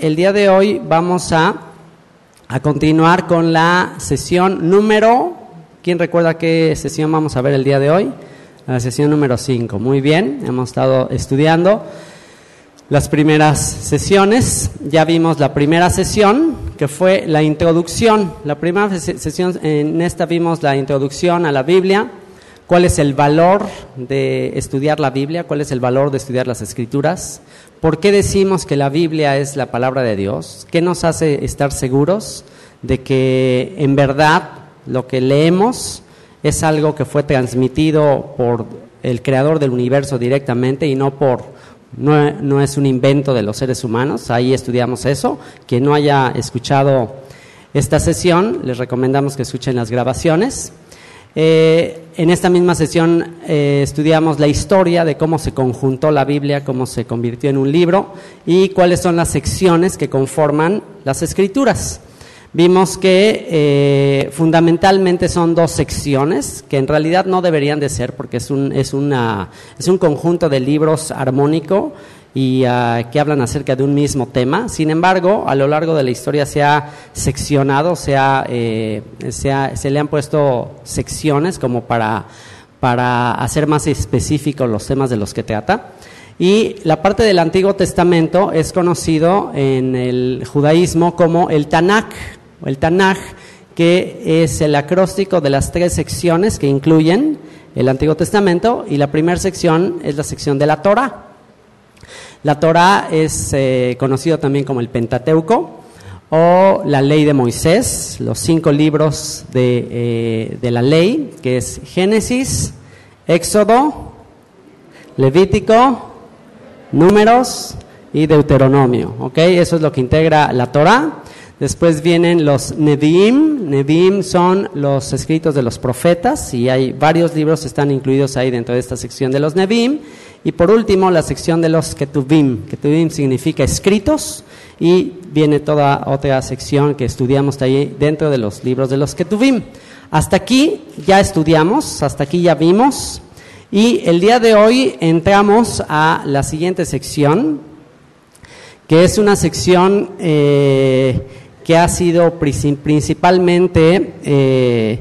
el día de hoy vamos a, a continuar con la sesión número, ¿quién recuerda qué sesión vamos a ver el día de hoy? La sesión número 5, muy bien, hemos estado estudiando las primeras sesiones, ya vimos la primera sesión que fue la introducción, la primera sesión en esta vimos la introducción a la Biblia, cuál es el valor de estudiar la Biblia, cuál es el valor de estudiar las escrituras, por qué decimos que la Biblia es la palabra de Dios, qué nos hace estar seguros de que en verdad lo que leemos es algo que fue transmitido por el creador del universo directamente y no por no, no, es un invento de los seres humanos, ahí estudiamos eso. Quien no haya escuchado esta sesión, les recomendamos que escuchen las grabaciones. Eh, en esta misma sesión eh, estudiamos la historia de cómo se conjuntó la Biblia, cómo se convirtió en un libro y cuáles son las secciones que conforman las escrituras. Vimos que eh, fundamentalmente son dos secciones, que en realidad no deberían de ser porque es un, es es un conjunto de libros armónico y uh, que hablan acerca de un mismo tema. Sin embargo, a lo largo de la historia se ha seccionado, se, ha, eh, se, le han puesto secciones como para, para hacer más específicos los temas de los que trata. Y la parte del Antiguo Testamento es conocido en el judaísmo como el Tanakh, el Tanakh, que es el acróstico de las tres secciones que incluyen el Antiguo Testamento, y la primera sección es la sección de la Torah. La Torah es eh, conocido también como el Pentateuco o la ley de Moisés, los cinco libros de, eh, de la ley, que es Génesis, Éxodo, Levítico, Números y Deuteronomio. ¿ok? Eso es lo que integra la Torah. Después vienen los Nevi'im. Nevi'im son los escritos de los profetas y hay varios libros que están incluidos ahí dentro de esta sección de los Nevi'im. Y por último, la sección de los Ketuvim. Ketuvim significa escritos y viene toda otra sección que estudiamos ahí dentro de los libros de los Ketuvim. Hasta aquí ya estudiamos, hasta aquí ya vimos. Y el día de hoy entramos a la siguiente sección, que es una sección eh, que ha sido principalmente eh,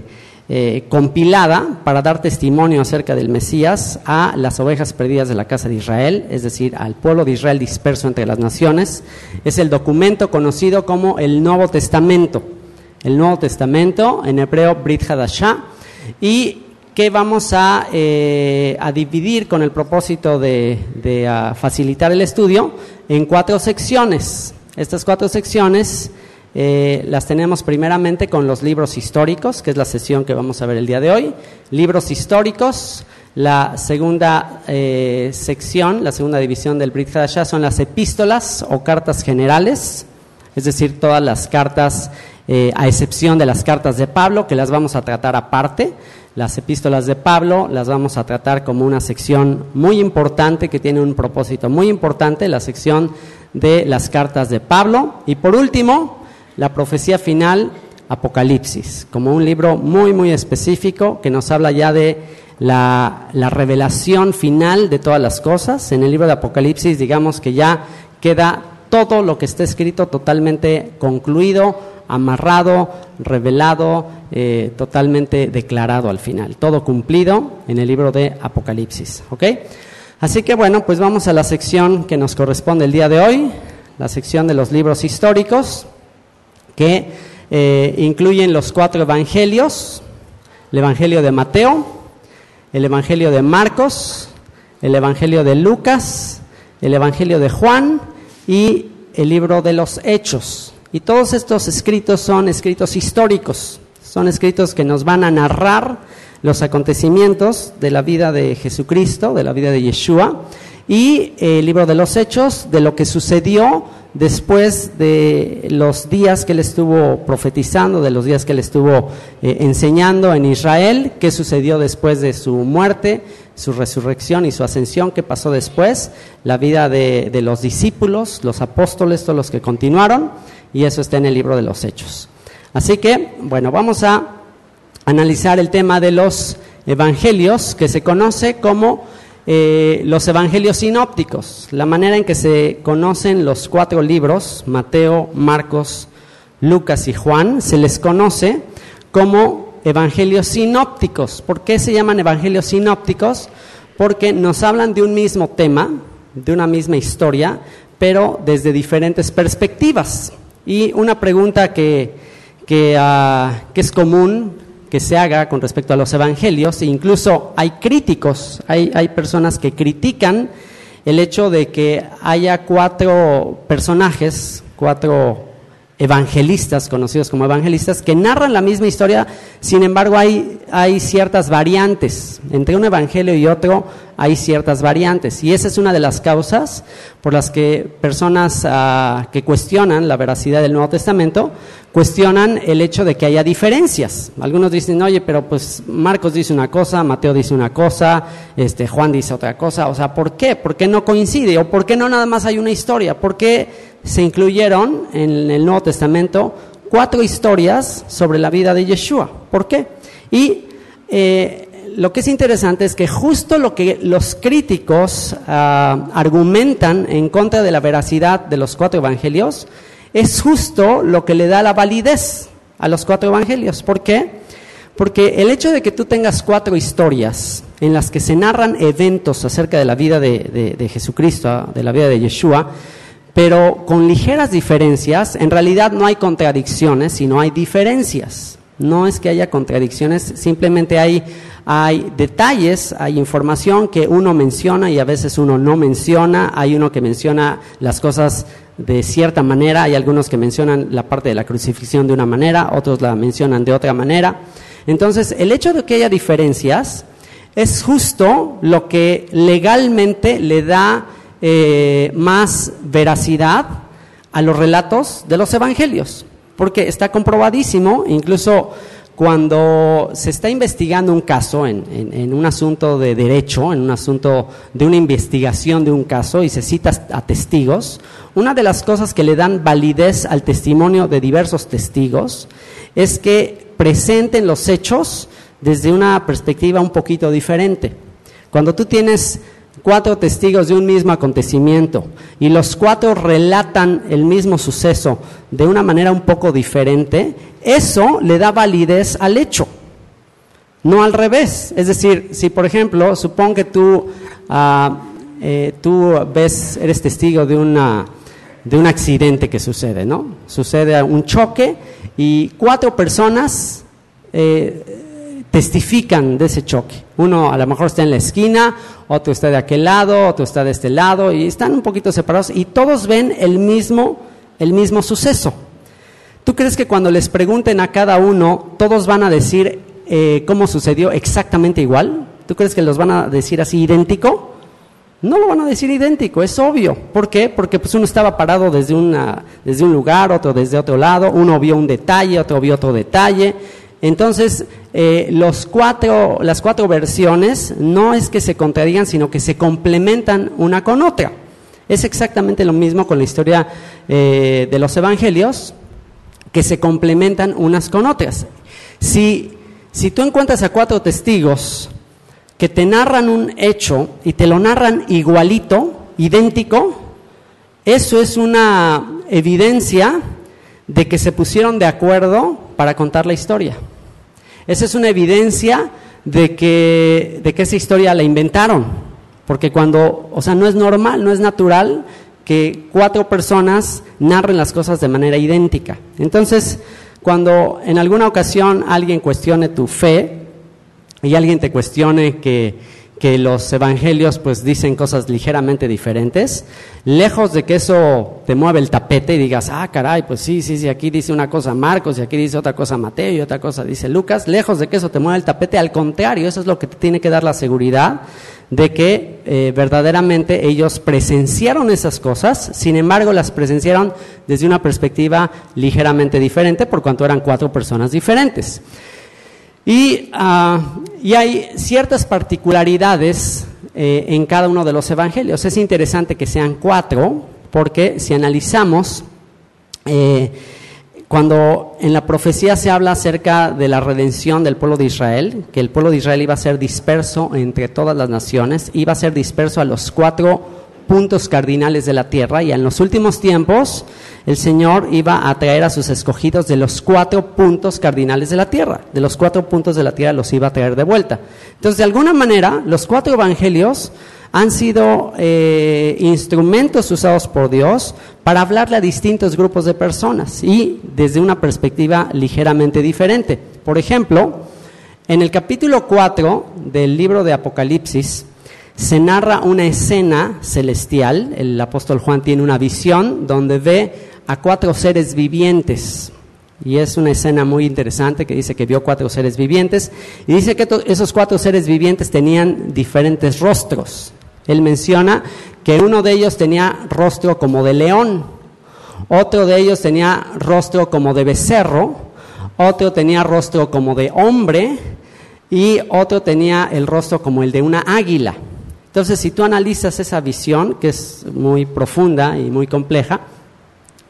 eh, compilada para dar testimonio acerca del Mesías a las ovejas perdidas de la casa de Israel, es decir, al pueblo de Israel disperso entre las naciones. Es el documento conocido como el Nuevo Testamento. El Nuevo Testamento, en hebreo Brit Hadashah, y que vamos a, eh, a, dividir con el propósito de, de uh, facilitar el estudio en cuatro secciones. Estas cuatro secciones eh, las tenemos primeramente con los libros históricos, que es la sesión que vamos a ver el día de hoy. Libros históricos. La segunda eh, sección, la segunda división del Brit Hadashah son las epístolas o cartas generales, es decir, todas las cartas, eh, a excepción de las cartas de Pablo, que las vamos a tratar aparte. Las epístolas de Pablo las vamos a tratar como una sección muy importante que tiene un propósito muy importante, la sección de las cartas de Pablo. Y por último, la profecía final, Apocalipsis, como un libro muy, muy específico que nos habla ya de la, la, revelación final de todas las cosas. En el libro de Apocalipsis, digamos que ya queda todo lo que está escrito totalmente concluido, amarrado, revelado, eh, totalmente declarado al final. Todo cumplido en el libro de Apocalipsis. ¿Ok? Así que bueno, pues vamos a la sección que nos corresponde el día de hoy, la sección de los libros históricos que eh, incluyen los cuatro evangelios, el evangelio de Mateo, el evangelio de Marcos, el evangelio de Lucas, el evangelio de Juan y el libro de los Hechos. Y todos estos escritos son escritos históricos, son escritos que nos van a narrar los acontecimientos de la vida de Jesucristo, de la vida de Yeshua, y el libro de los Hechos, de lo que sucedió después de los días que él estuvo profetizando, de los días que él estuvo eh, enseñando en Israel, qué sucedió después de su muerte, su resurrección y su ascensión, qué pasó después, la vida de, de los discípulos, los apóstoles, todos los que continuaron, y eso está en el libro de los Hechos. Así que, bueno, vamos a analizar el tema de los evangelios, que se conoce como eh, los evangelios sinópticos, la manera en que se conocen los cuatro libros, Mateo, Marcos, Lucas y Juan, se les conoce como evangelios sinópticos. ¿Por qué se llaman evangelios sinópticos? Porque nos hablan de un mismo tema, de una misma historia, pero desde diferentes perspectivas. Y una pregunta que, que, ah, que es común que se haga con respecto a los evangelios, e incluso hay críticos, hay, hay personas que critican el hecho de que haya cuatro personajes, cuatro evangelistas, conocidos como evangelistas, que narran la misma historia, sin embargo hay, hay ciertas variantes. Entre un evangelio y otro hay ciertas variantes. Y esa es una de las causas por las que personas ah, que cuestionan la veracidad del Nuevo Testamento, cuestionan el hecho de que haya diferencias. Algunos dicen, oye, pero pues Marcos dice una cosa, Mateo dice una cosa, este, Juan dice otra cosa. O sea, ¿por qué? ¿Por qué no coincide? ¿O por qué no nada más hay una historia? ¿Por qué se incluyeron en el Nuevo Testamento cuatro historias sobre la vida de Yeshua. ¿Por qué? Y eh, lo que es interesante es que justo lo que los críticos ah, argumentan en contra de la veracidad de los cuatro evangelios es justo lo que le da la validez a los cuatro evangelios. ¿Por qué? Porque el hecho de que tú tengas cuatro historias en las que se narran eventos acerca de la vida de, de Jesucristo, de la vida de Yeshua, pero con ligeras diferencias, en realidad no hay contradicciones, sino hay diferencias. No es que haya contradicciones, simplemente hay, hay detalles, hay información que uno menciona y a veces uno no menciona, hay uno que menciona las cosas de cierta manera, hay algunos que mencionan la parte de la crucifixión de una manera, otros la mencionan de otra manera. Entonces, el hecho de que haya diferencias es justo lo que legalmente le da eh, más veracidad a los relatos de los evangelios, porque está comprobadísimo, incluso cuando se está investigando un caso en, un asunto de derecho, en un asunto de una investigación de un caso y se cita a testigos, una de las cosas que le dan validez al testimonio de diversos testigos es que presenten los hechos desde una perspectiva un poquito diferente. Cuando tú tienes cuatro testigos de un mismo acontecimiento y los cuatro relatan el mismo suceso de una manera un poco diferente, eso le da validez al hecho, no al revés. Es decir, si por ejemplo, supón que tú, ah, eh, tú ves, eres testigo de, una, de un accidente que sucede, ¿no? Sucede un choque y cuatro personas eh, testifican de ese choque. Uno a lo mejor está en la esquina, otro está de aquel lado, otro está de este lado, y están un poquito separados y todos ven el mismo, el mismo suceso. ¿Tú crees que cuando les pregunten a cada uno, todos van a decir eh, cómo sucedió exactamente igual? ¿Tú crees que los van a decir así idéntico? No lo van a decir idéntico, es obvio. ¿Por qué? Porque pues uno estaba parado desde, una, desde un lugar, otro desde otro lado, uno vio un detalle, otro vio otro detalle. Entonces, eh, los cuatro, las cuatro versiones no es que se contradigan, sino que se complementan una con otra. Es exactamente lo mismo con la historia eh, de los evangelios, que se complementan unas con otras. Si, si tú encuentras a cuatro testigos que te narran un hecho y te lo narran igualito, idéntico, eso es una evidencia de que se pusieron de acuerdo para contar la historia. Esa es una evidencia de que, de que esa historia la inventaron. Porque cuando, o sea, no es normal, no es natural que cuatro personas narren las cosas de manera idéntica. Entonces, cuando en alguna ocasión alguien cuestione tu fe y alguien te cuestione que que los evangelios pues dicen cosas ligeramente diferentes, lejos de que eso te mueva el tapete y digas, ah, caray, pues sí, sí, sí, aquí dice una cosa Marcos y aquí dice otra cosa Mateo y otra cosa dice Lucas, lejos de que eso te mueva el tapete, al contrario, eso es lo que te tiene que dar la seguridad de que eh, verdaderamente ellos presenciaron esas cosas, sin embargo las presenciaron desde una perspectiva ligeramente diferente por cuanto eran cuatro personas diferentes. Y, hay ciertas particularidades eh, en cada uno de los evangelios. Es interesante que sean cuatro, porque si analizamos, eh, cuando en la profecía se habla acerca de la redención del pueblo de Israel, que el pueblo de Israel iba a ser disperso entre todas las naciones, iba a ser disperso a los cuatro puntos cardinales de la tierra y en los últimos tiempos el Señor iba a traer a sus escogidos de los cuatro puntos cardinales de la tierra, de los cuatro puntos de la tierra los iba a traer de vuelta. Entonces, de alguna manera, los cuatro evangelios han sido eh, instrumentos usados por Dios para hablarle a distintos grupos de personas y desde una perspectiva ligeramente diferente. Por ejemplo, en el capítulo 4 del libro de Apocalipsis se narra una escena celestial. El apóstol Juan tiene una visión donde ve a cuatro seres vivientes. Y es una escena muy interesante que dice que vio cuatro seres vivientes. Y dice que esos cuatro seres vivientes tenían diferentes rostros. Él menciona que uno de ellos tenía rostro como de león, otro de ellos tenía rostro como de becerro, otro tenía rostro como de hombre y otro tenía el rostro como el de una águila. Entonces, si tú analizas esa visión, que es muy profunda y muy compleja,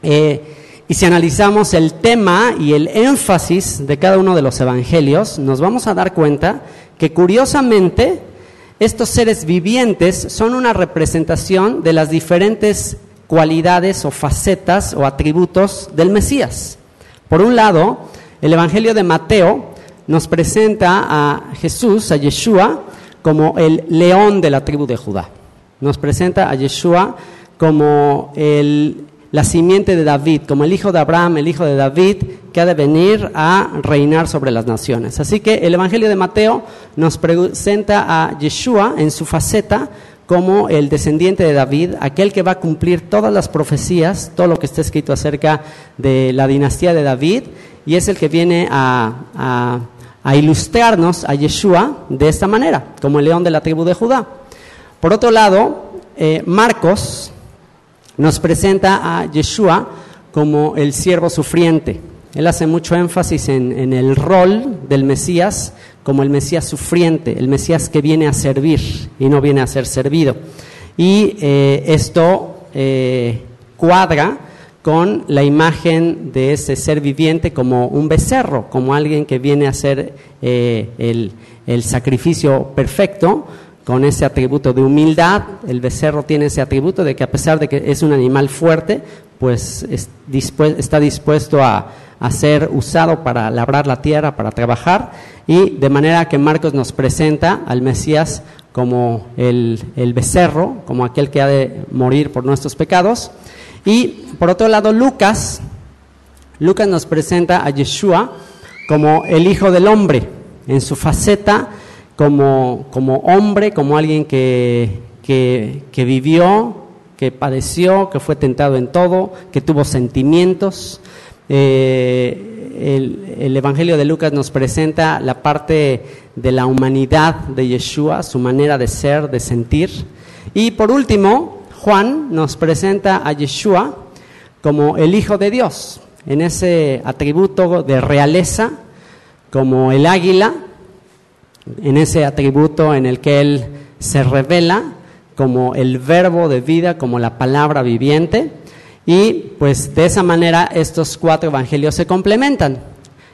eh, y si analizamos el tema y el énfasis de cada uno de los evangelios, nos vamos a dar cuenta que curiosamente estos seres vivientes son una representación de las diferentes cualidades o facetas o atributos del Mesías. Por un lado, el Evangelio de Mateo nos presenta a Jesús, a Yeshua, como el león de la tribu de Judá. Nos presenta a Yeshua como el la simiente de David, como el hijo de Abraham, el hijo de David, que ha de venir a reinar sobre las naciones. Así que el Evangelio de Mateo nos presenta a Yeshua en su faceta como el descendiente de David, aquel que va a cumplir todas las profecías, todo lo que está escrito acerca de la dinastía de David, y es el que viene a, ilustrarnos a Yeshua de esta manera, como el león de la tribu de Judá. Por otro lado, eh, Marcos, nos presenta a Yeshua como el siervo sufriente. Él hace mucho énfasis en, el rol del Mesías como el Mesías sufriente, el Mesías que viene a servir y no viene a ser servido. Y eh, esto eh, cuadra con la imagen de ese ser viviente como un becerro, como alguien que viene a hacer eh, el, el sacrificio perfecto, con ese atributo de humildad. El becerro tiene ese atributo de que a pesar de que es un animal fuerte, pues está dispuesto a, ser usado para labrar la tierra, para trabajar, y de manera que Marcos nos presenta al Mesías como el, becerro, como aquel que ha de morir por nuestros pecados. Y por otro lado, Lucas, Lucas nos presenta a Yeshua como el Hijo del Hombre, en su faceta como, como hombre, como alguien que, que, vivió, que padeció, que fue tentado en todo, que tuvo sentimientos. Eh, el, el, Evangelio de Lucas nos presenta la parte de la humanidad de Yeshua, su manera de ser, de sentir. Y por último, Juan nos presenta a Yeshua como el Hijo de Dios, en ese atributo de realeza, como el águila, en ese atributo en el que Él se revela como el verbo de vida, como la palabra viviente, y pues de esa manera estos cuatro evangelios se complementan.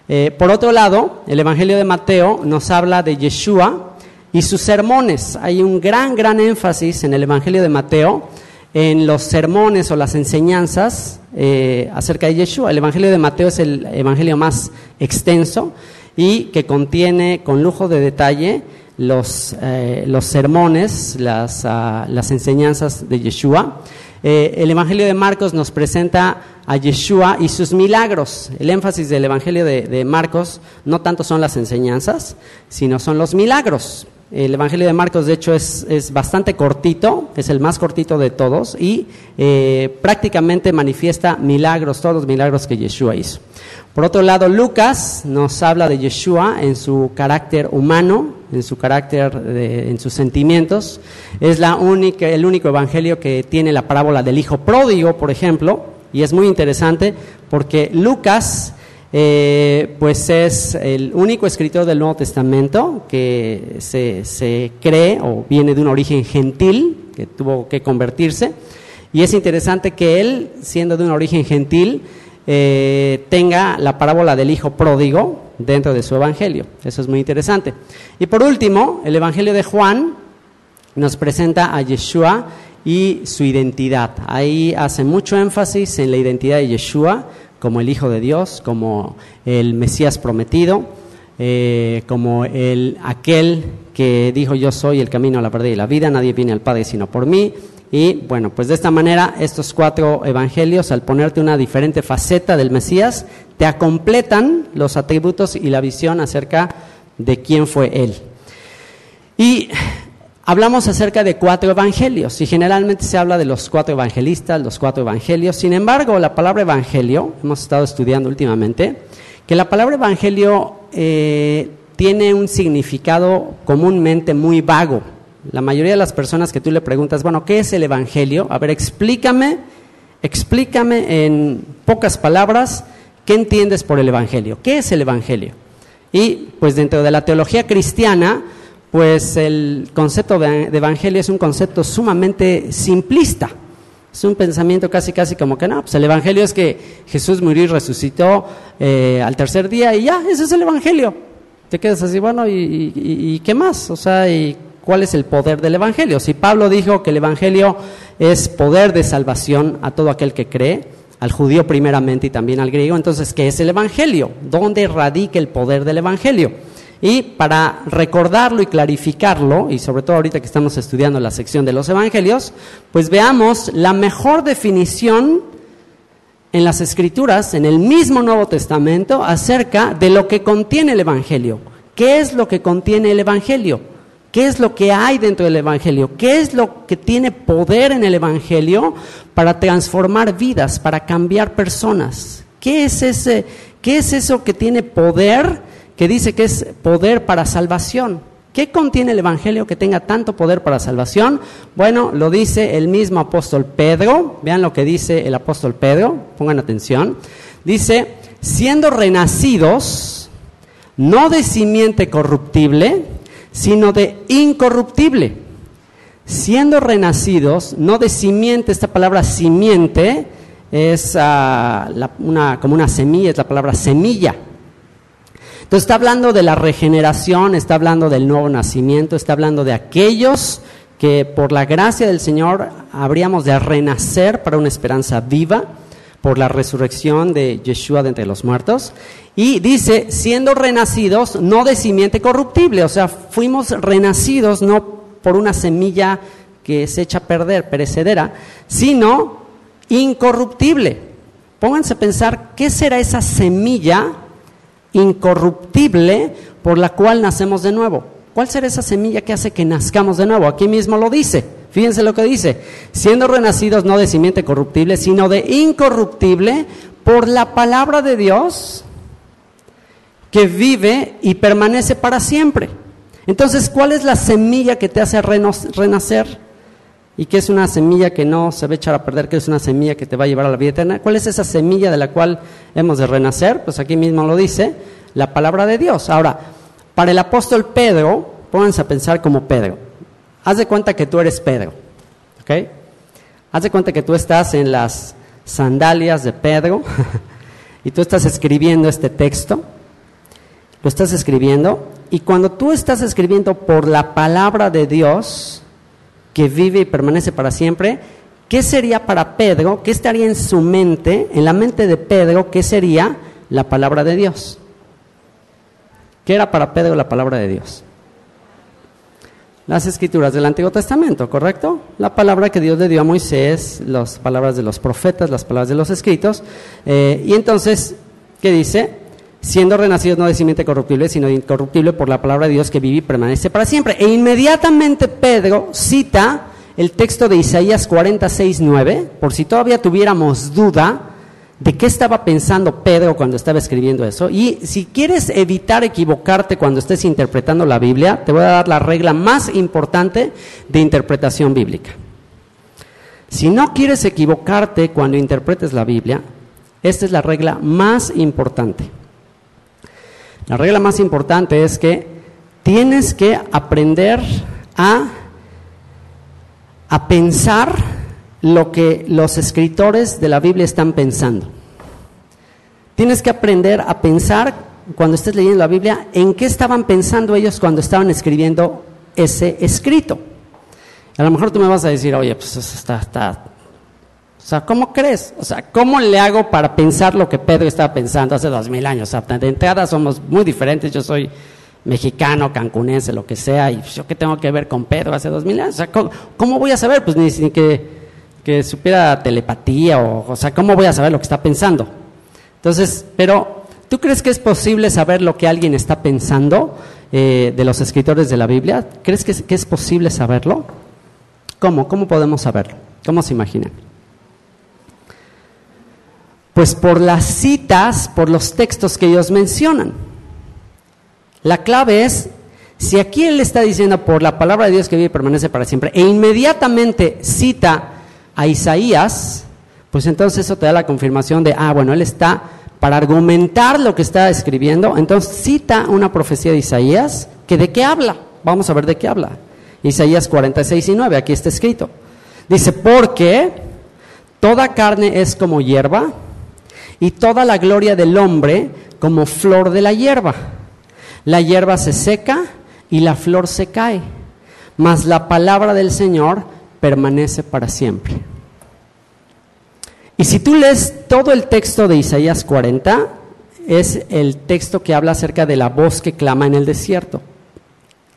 Eh, por otro lado, el Evangelio de Mateo nos habla de Yeshua y sus sermones. Hay un gran, gran énfasis en el Evangelio de Mateo en los sermones o las enseñanzas eh, acerca de Yeshua. El Evangelio de Mateo es el Evangelio más extenso y que contiene con lujo de detalle los, eh, los sermones, las, ah, las, enseñanzas de Yeshua. Eh, el Evangelio de Marcos nos presenta a Yeshua y sus milagros. El énfasis del Evangelio de, de Marcos no tanto son las enseñanzas, sino son los milagros. El Evangelio de Marcos, de hecho, es, es, bastante cortito, es el más cortito de todos y eh, prácticamente manifiesta milagros, todos los milagros que Yeshua hizo. Por otro lado, Lucas nos habla de Yeshua en su carácter humano, en su carácter, en sus sentimientos. Es la única, el único evangelio que tiene la parábola del hijo pródigo, por ejemplo, y es muy interesante porque Lucas, eh, pues es el único escritor del Nuevo Testamento que se, se cree o viene de un origen gentil, que tuvo que convertirse. Y es interesante que él, siendo de un origen gentil, eh, tenga la parábola del hijo pródigo dentro de su evangelio. Eso es muy interesante. Y por último, el evangelio de Juan nos presenta a Yeshua y su identidad. Ahí hace mucho énfasis en la identidad de Yeshua como el Hijo de Dios, como el Mesías prometido, eh, como el, aquel que dijo yo soy el camino, la verdad y la vida, nadie viene al Padre sino por mí. Y bueno, pues de esta manera estos cuatro evangelios, al ponerte una diferente faceta del Mesías, te acompletan los atributos y la visión acerca de quién fue Él. Y hablamos acerca de cuatro evangelios y generalmente se habla de los cuatro evangelistas, los cuatro evangelios. Sin embargo, la palabra evangelio, hemos estado estudiando últimamente, que la palabra evangelio eh, tiene un significado comúnmente muy vago. La mayoría de las personas que tú le preguntas, bueno, ¿qué es el evangelio? A ver, explícame, explícame en pocas palabras qué entiendes por el evangelio. ¿Qué es el evangelio? Y pues dentro de la teología cristiana, pues el concepto de evangelio es un concepto sumamente simplista. Es un pensamiento casi, casi como que no, pues el evangelio es que Jesús murió y resucitó eh, al tercer día y ya, ese es el evangelio. Te quedas así, bueno, ¿y, qué más? O sea, ¿y cuál es el poder del evangelio? Si Pablo dijo que el evangelio es poder de salvación a todo aquel que cree, al judío primeramente y también al griego, entonces, ¿qué es el evangelio? ¿Dónde radica el poder del evangelio? Y para recordarlo y clarificarlo, y sobre todo ahorita que estamos estudiando la sección de los evangelios, pues veamos la mejor definición en las escrituras, en el mismo Nuevo Testamento, acerca de lo que contiene el evangelio. ¿Qué es lo que contiene el evangelio? ¿Qué es lo que hay dentro del Evangelio? ¿Qué es lo que tiene poder en el Evangelio para transformar vidas, para cambiar personas? ¿Qué es, ese, qué es eso que tiene poder que dice que es poder para salvación. ¿Qué contiene el Evangelio que tenga tanto poder para salvación? Bueno, lo dice el mismo apóstol Pedro. Vean lo que dice el apóstol Pedro, pongan atención. Dice, siendo renacidos, no de simiente corruptible, sino de incorruptible. Siendo renacidos, no de simiente, esta palabra simiente es ah, como una semilla, es la palabra semilla. Entonces está hablando de la regeneración, está hablando del nuevo nacimiento, está hablando de aquellos que por la gracia del Señor habríamos de renacer para una esperanza viva por la resurrección de Yeshua de entre los muertos. Y dice, siendo renacidos no de simiente corruptible, o sea, fuimos renacidos no por una semilla que se echa a perder, perecedera, sino incorruptible. Pónganse a pensar, ¿qué será esa semilla incorruptible por la cual nacemos de nuevo. ¿Cuál será esa semilla que hace que nazcamos de nuevo? Aquí mismo lo dice. Fíjense lo que dice. Siendo renacidos no de simiente corruptible, sino de incorruptible por la palabra de Dios que vive y permanece para siempre. Entonces, ¿cuál es la semilla que te hace renacer? ¿Y qué es una semilla que no se va a echar a perder? ¿Qué es una semilla que te va a llevar a la vida eterna? ¿Cuál es esa semilla de la cual hemos de renacer? Pues aquí mismo lo dice, la palabra de Dios. Ahora, para el apóstol Pedro, pónganse a pensar como Pedro. Haz de cuenta que tú eres Pedro, ¿ok? Haz de cuenta que tú estás en las sandalias de Pedro y tú estás escribiendo este texto, lo estás escribiendo, y cuando tú estás escribiendo por la palabra de Dios, que vive y permanece para siempre, ¿qué sería para Pedro? ¿Qué estaría en su mente, en la mente de Pedro, qué sería la palabra de Dios? ¿Qué era para Pedro la palabra de Dios? Las escrituras del Antiguo Testamento, ¿correcto? La palabra que Dios le dio a Moisés, las palabras de los profetas, las palabras de los escritos. Eh, y entonces, ¿qué dice? Siendo renacidos no de simiente corruptible, sino incorruptible por la palabra de Dios que vive y permanece para siempre. E inmediatamente Pedro cita el texto de Isaías 46, 9, por si todavía tuviéramos duda de qué estaba pensando Pedro cuando estaba escribiendo eso. Y si quieres evitar equivocarte cuando estés interpretando la Biblia, te voy a dar la regla más importante de interpretación bíblica. Si no quieres equivocarte cuando interpretes la Biblia, esta es la regla más importante. La regla más importante es que tienes que aprender a, a pensar lo que los escritores de la Biblia están pensando. Tienes que aprender a pensar cuando estés leyendo la Biblia en qué estaban pensando ellos cuando estaban escribiendo ese escrito. A lo mejor tú me vas a decir, oye, pues está, está, o sea, ¿cómo crees? O sea, ¿cómo le hago para pensar lo que Pedro estaba pensando hace dos mil años? O sea, de entrada somos muy diferentes, yo soy mexicano, cancunense, lo que sea, y yo qué tengo que ver con Pedro hace dos mil años. O sea, ¿cómo, voy a saber? Pues ni, que, que supiera telepatía, o, o sea, ¿cómo voy a saber lo que está pensando? Entonces, pero ¿tú crees que es posible saber lo que alguien está pensando eh, de los escritores de la Biblia? ¿Crees que que es posible saberlo? ¿Cómo? ¿Cómo podemos saberlo? ¿Cómo se imaginan? Pues por las citas, por los textos que ellos mencionan. La clave es, si aquí él está diciendo por la palabra de Dios que vive y permanece para siempre, e inmediatamente cita a Isaías, pues entonces eso te da la confirmación de, ah, bueno, él está para argumentar lo que está escribiendo, entonces cita una profecía de Isaías, que de qué habla. Vamos a ver de qué habla. Isaías 46 y 9, aquí está escrito. Dice, porque toda carne es como hierba y toda la gloria del hombre como flor de la hierba. La hierba se seca y la flor se cae, mas la palabra del Señor permanece para siempre. Y si tú lees todo el texto de Isaías 40, es el texto que habla acerca de la voz que clama en el desierto.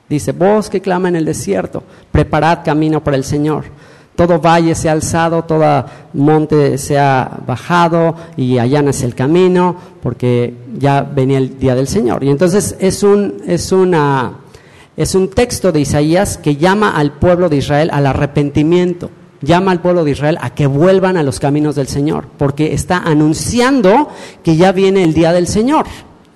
Dice, voz que clama en el desierto, preparad camino para el Señor. Todo valle se ha alzado, todo monte se ha bajado y allá nace el camino, porque ya venía el día del Señor. Y entonces es un, es una, es un texto de Isaías que llama al pueblo de Israel al arrepentimiento llama al pueblo de Israel a que vuelvan a los caminos del Señor, porque está anunciando que ya viene el día del Señor.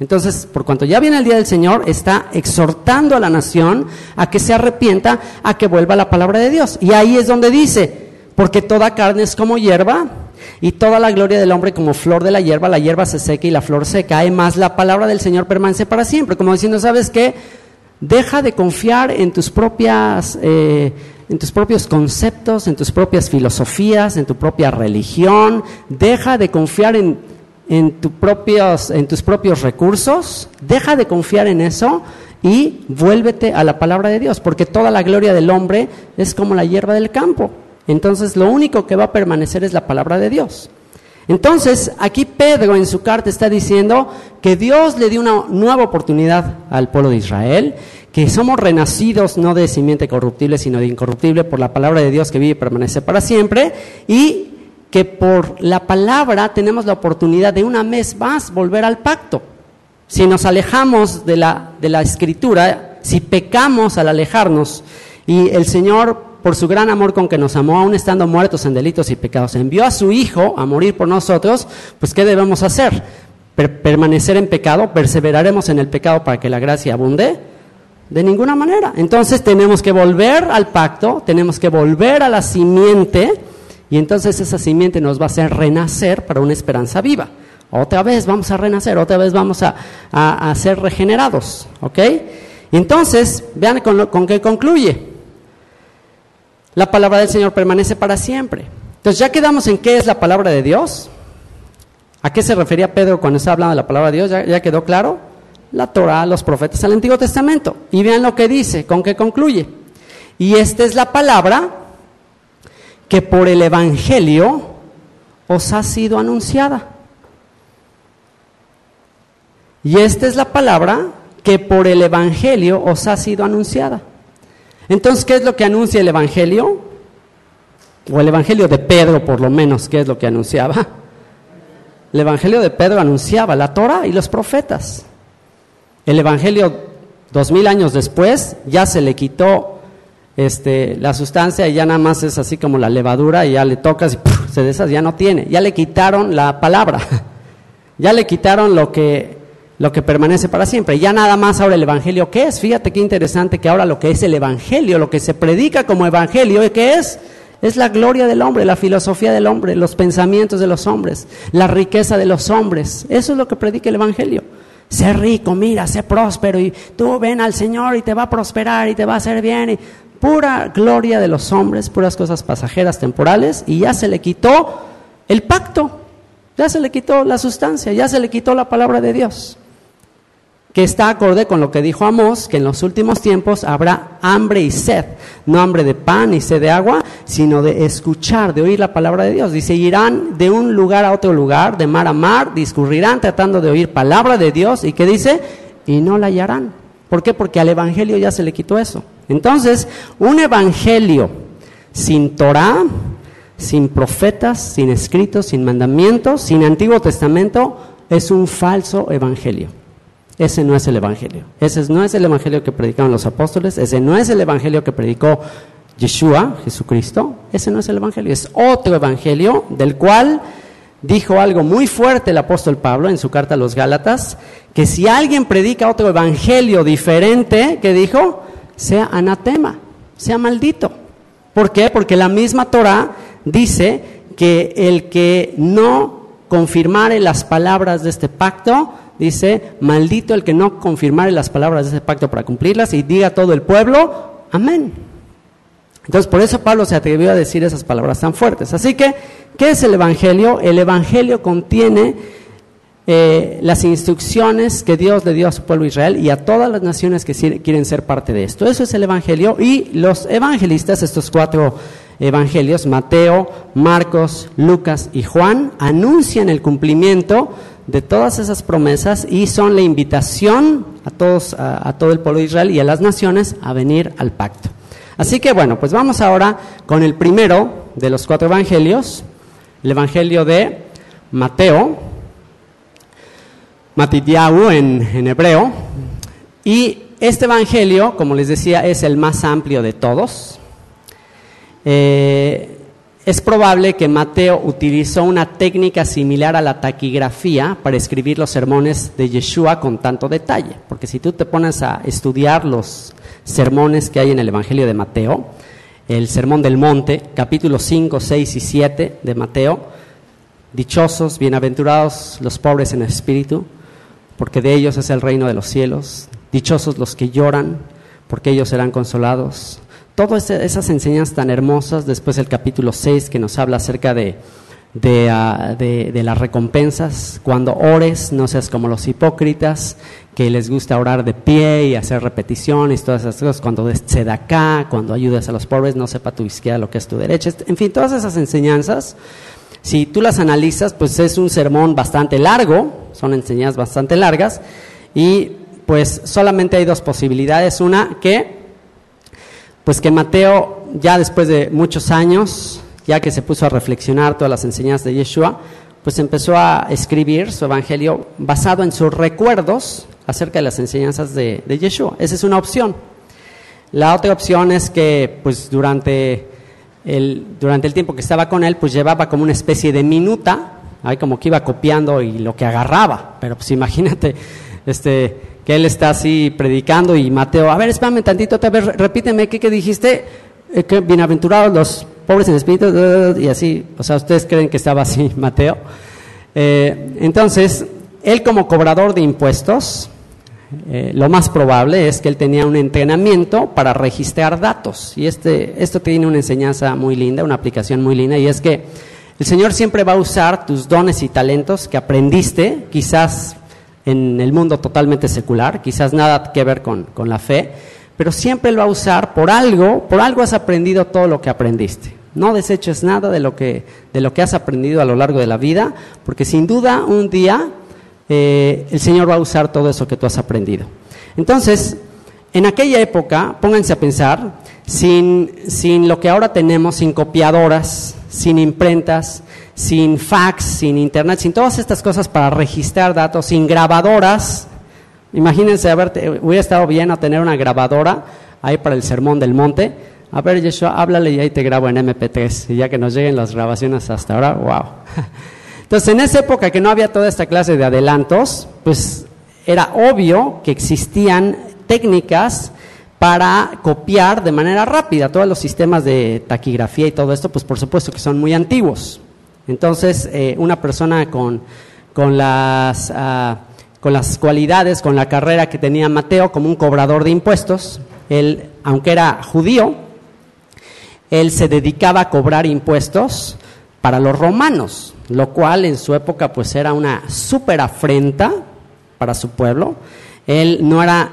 Entonces, por cuanto ya viene el día del Señor, está exhortando a la nación a que se arrepienta, a que vuelva a la palabra de Dios. Y ahí es donde dice, porque toda carne es como hierba, y toda la gloria del hombre como flor de la hierba, la hierba se seca y la flor se cae, más la palabra del Señor permanece para siempre. Como diciendo, ¿sabes qué? Deja de confiar en tus propias eh, en tus propios conceptos, en tus propias filosofías, en tu propia religión. Deja de confiar en, en, tus propios recursos. Deja de confiar en eso y vuélvete a la palabra de Dios, porque toda la gloria del hombre es como la hierba del campo. Entonces lo único que va a permanecer es la palabra de Dios. Entonces, aquí Pedro en su carta está diciendo que Dios le dio una nueva oportunidad al pueblo de Israel, que somos renacidos no de simiente corruptible, sino de incorruptible por la palabra de Dios que vive y permanece para siempre, y que por la palabra tenemos la oportunidad de una vez más volver al pacto. Si nos alejamos de la, de la escritura, si pecamos al alejarnos, y el Señor por su gran amor con que nos amó, aún estando muertos en delitos y pecados, envió a su Hijo a morir por nosotros, pues ¿qué debemos hacer? ¿Permanecer en pecado? ¿Perseveraremos en el pecado para que la gracia abunde? De ninguna manera. Entonces tenemos que volver al pacto, tenemos que volver a la simiente, y entonces esa simiente nos va a hacer renacer para una esperanza viva. Otra vez vamos a renacer, otra vez vamos a, a, ser regenerados. ¿Ok? Entonces, vean con, qué concluye. La palabra del Señor permanece para siempre. Entonces ya quedamos en qué es la palabra de Dios. ¿A qué se refería Pedro cuando está hablando de la palabra de Dios? ¿Ya, quedó claro? La Torah, los profetas, el Antiguo Testamento. Y vean lo que dice, con qué concluye. Y esta es la palabra que por el Evangelio os ha sido anunciada. Y esta es la palabra que por el Evangelio os ha sido anunciada. Entonces, ¿qué es lo que anuncia el Evangelio? O el Evangelio de Pedro, por lo menos, ¿qué es lo que anunciaba? El Evangelio de Pedro anunciaba la Torah y los profetas. El Evangelio, dos mil años después, ya se le quitó este, la sustancia ya nada más es así como la levadura y ya le tocas y se deshace, ya no tiene. Ya le quitaron la palabra. Ya le quitaron lo que lo que permanece para siempre. Ya nada más ahora el Evangelio, ¿qué es? Fíjate qué interesante que ahora lo que es el Evangelio, lo que se predica como Evangelio, ¿qué es? Es la gloria del hombre, la filosofía del hombre, los pensamientos de los hombres, la riqueza de los hombres. Eso es lo que predica el Evangelio. Sé rico, mira, sé próspero y tú ven al Señor y te va a prosperar y te va a hacer bien. Y pura gloria de los hombres, puras cosas pasajeras, temporales y ya se le quitó el pacto. Ya se le quitó la sustancia, ya se le quitó la palabra de Dios. Que está acorde con lo que dijo Amós, que en los últimos tiempos habrá hambre y sed, no hambre de pan y sed de agua, sino de escuchar, de oír la palabra de Dios. Dice, irán de un lugar a otro lugar, de mar a mar, discurrirán tratando de oír palabra de Dios, y que dice, y no la hallarán. ¿Por qué? Porque al Evangelio ya se le quitó eso. Entonces, un Evangelio sin Torah, sin profetas, sin escritos, sin mandamientos, sin Antiguo Testamento, es un falso evangelio. Ese no es el evangelio. Ese no es el evangelio que predicaron los apóstoles, ese no es el evangelio que predicó Yeshua, Jesucristo. Ese no es el evangelio, es otro evangelio del cual dijo algo muy fuerte el apóstol Pablo en su carta a los Gálatas, que si alguien predica otro evangelio diferente, que dijo, sea anatema, sea maldito. ¿Por qué? Porque la misma Torah dice que el que no confirmare las palabras de este pacto, dice, maldito el que no confirmare las palabras de este pacto para cumplirlas y diga todo el pueblo, amén. Entonces, por eso Pablo se atrevió a decir esas palabras tan fuertes. Así que, ¿qué es el Evangelio? El Evangelio contiene eh, las instrucciones que Dios le dio a su pueblo Israel y a todas las naciones que quieren ser parte de esto. Eso es el Evangelio y los evangelistas, estos cuatro evangelios, Mateo, Marcos, Lucas y Juan, anuncian el cumplimiento de todas esas promesas y son la invitación a todos, a, todo el pueblo de Israel y a las naciones a venir al pacto. Así que bueno, pues vamos ahora con el primero de los cuatro evangelios, el evangelio de Mateo, Matitiahu en, hebreo, y este evangelio, como les decía, es el más amplio de todos. Eh, es probable que Mateo utilizó una técnica similar a la taquigrafía para escribir los sermones de Yeshua con tanto detalle, porque si tú te pones a estudiar los sermones que hay en el Evangelio de Mateo, el Sermón del Monte, capítulos 5, 6 y 7 de Mateo, dichosos, bienaventurados los pobres en espíritu, porque de ellos es el reino de los cielos, dichosos los que lloran, porque ellos serán consolados, todas esas enseñanzas tan hermosas, después el capítulo 6 que nos habla acerca de, ah, de, de, las recompensas, cuando ores no seas como los hipócritas, que les gusta orar de pie y hacer repeticiones, todas esas cosas, cuando des acá, cuando ayudas a los pobres, no sepa tu izquierda lo que es tu derecha, en fin, todas esas enseñanzas, si tú las analizas, pues es un sermón bastante largo, son enseñanzas bastante largas, y pues solamente hay dos posibilidades, una que pues que Mateo, ya después de muchos años, ya que se puso a reflexionar todas las enseñanzas de Yeshua, pues empezó a escribir su evangelio basado en sus recuerdos acerca de las enseñanzas de, Yeshua. Esa es una opción. La otra opción es que, pues durante el, durante el tiempo que estaba con él, pues llevaba como una especie de minuta, ahí como que iba copiando y lo que agarraba. Pero pues imagínate, este, que él está así predicando y Mateo, a ver, espérame tantito, a ver, repíteme, ¿qué, qué dijiste? Eh, que bienaventurados los pobres en espíritu, y así, o sea, ustedes creen que estaba así Mateo. Eh, entonces, él como cobrador de impuestos, eh, lo más probable es que él tenía un entrenamiento para registrar datos. Y este, esto tiene una enseñanza muy linda, una aplicación muy linda, y es que el Señor siempre va a usar tus dones y talentos que aprendiste, quizás en el mundo totalmente secular, quizás nada que ver con, la fe, pero siempre lo va a usar por algo, por algo has aprendido todo lo que aprendiste. No deseches nada de lo que, de lo que has aprendido a lo largo de la vida, porque sin duda un día eh, el Señor va a usar todo eso que tú has aprendido. Entonces, en aquella época, pónganse a pensar, sin, sin lo que ahora tenemos, sin copiadoras, sin imprentas, sin fax, sin internet, sin todas estas cosas para registrar datos, sin grabadoras. Imagínense, a hubiera estado bien a tener una grabadora ahí para el sermón del monte. A ver, Yeshua, háblale y ahí te grabo en MP3. Y ya que nos lleguen las grabaciones hasta ahora, wow. Entonces, en esa época que no había toda esta clase de adelantos, pues era obvio que existían técnicas para copiar de manera rápida todos los sistemas de taquigrafía y todo esto, pues por supuesto que son muy antiguos. Entonces, eh, una persona con, con, las, ah, con las cualidades, con la carrera que tenía Mateo como un cobrador de impuestos, él, aunque era judío, él se dedicaba a cobrar impuestos para los romanos, lo cual en su época pues era una súper afrenta para su pueblo. Él no era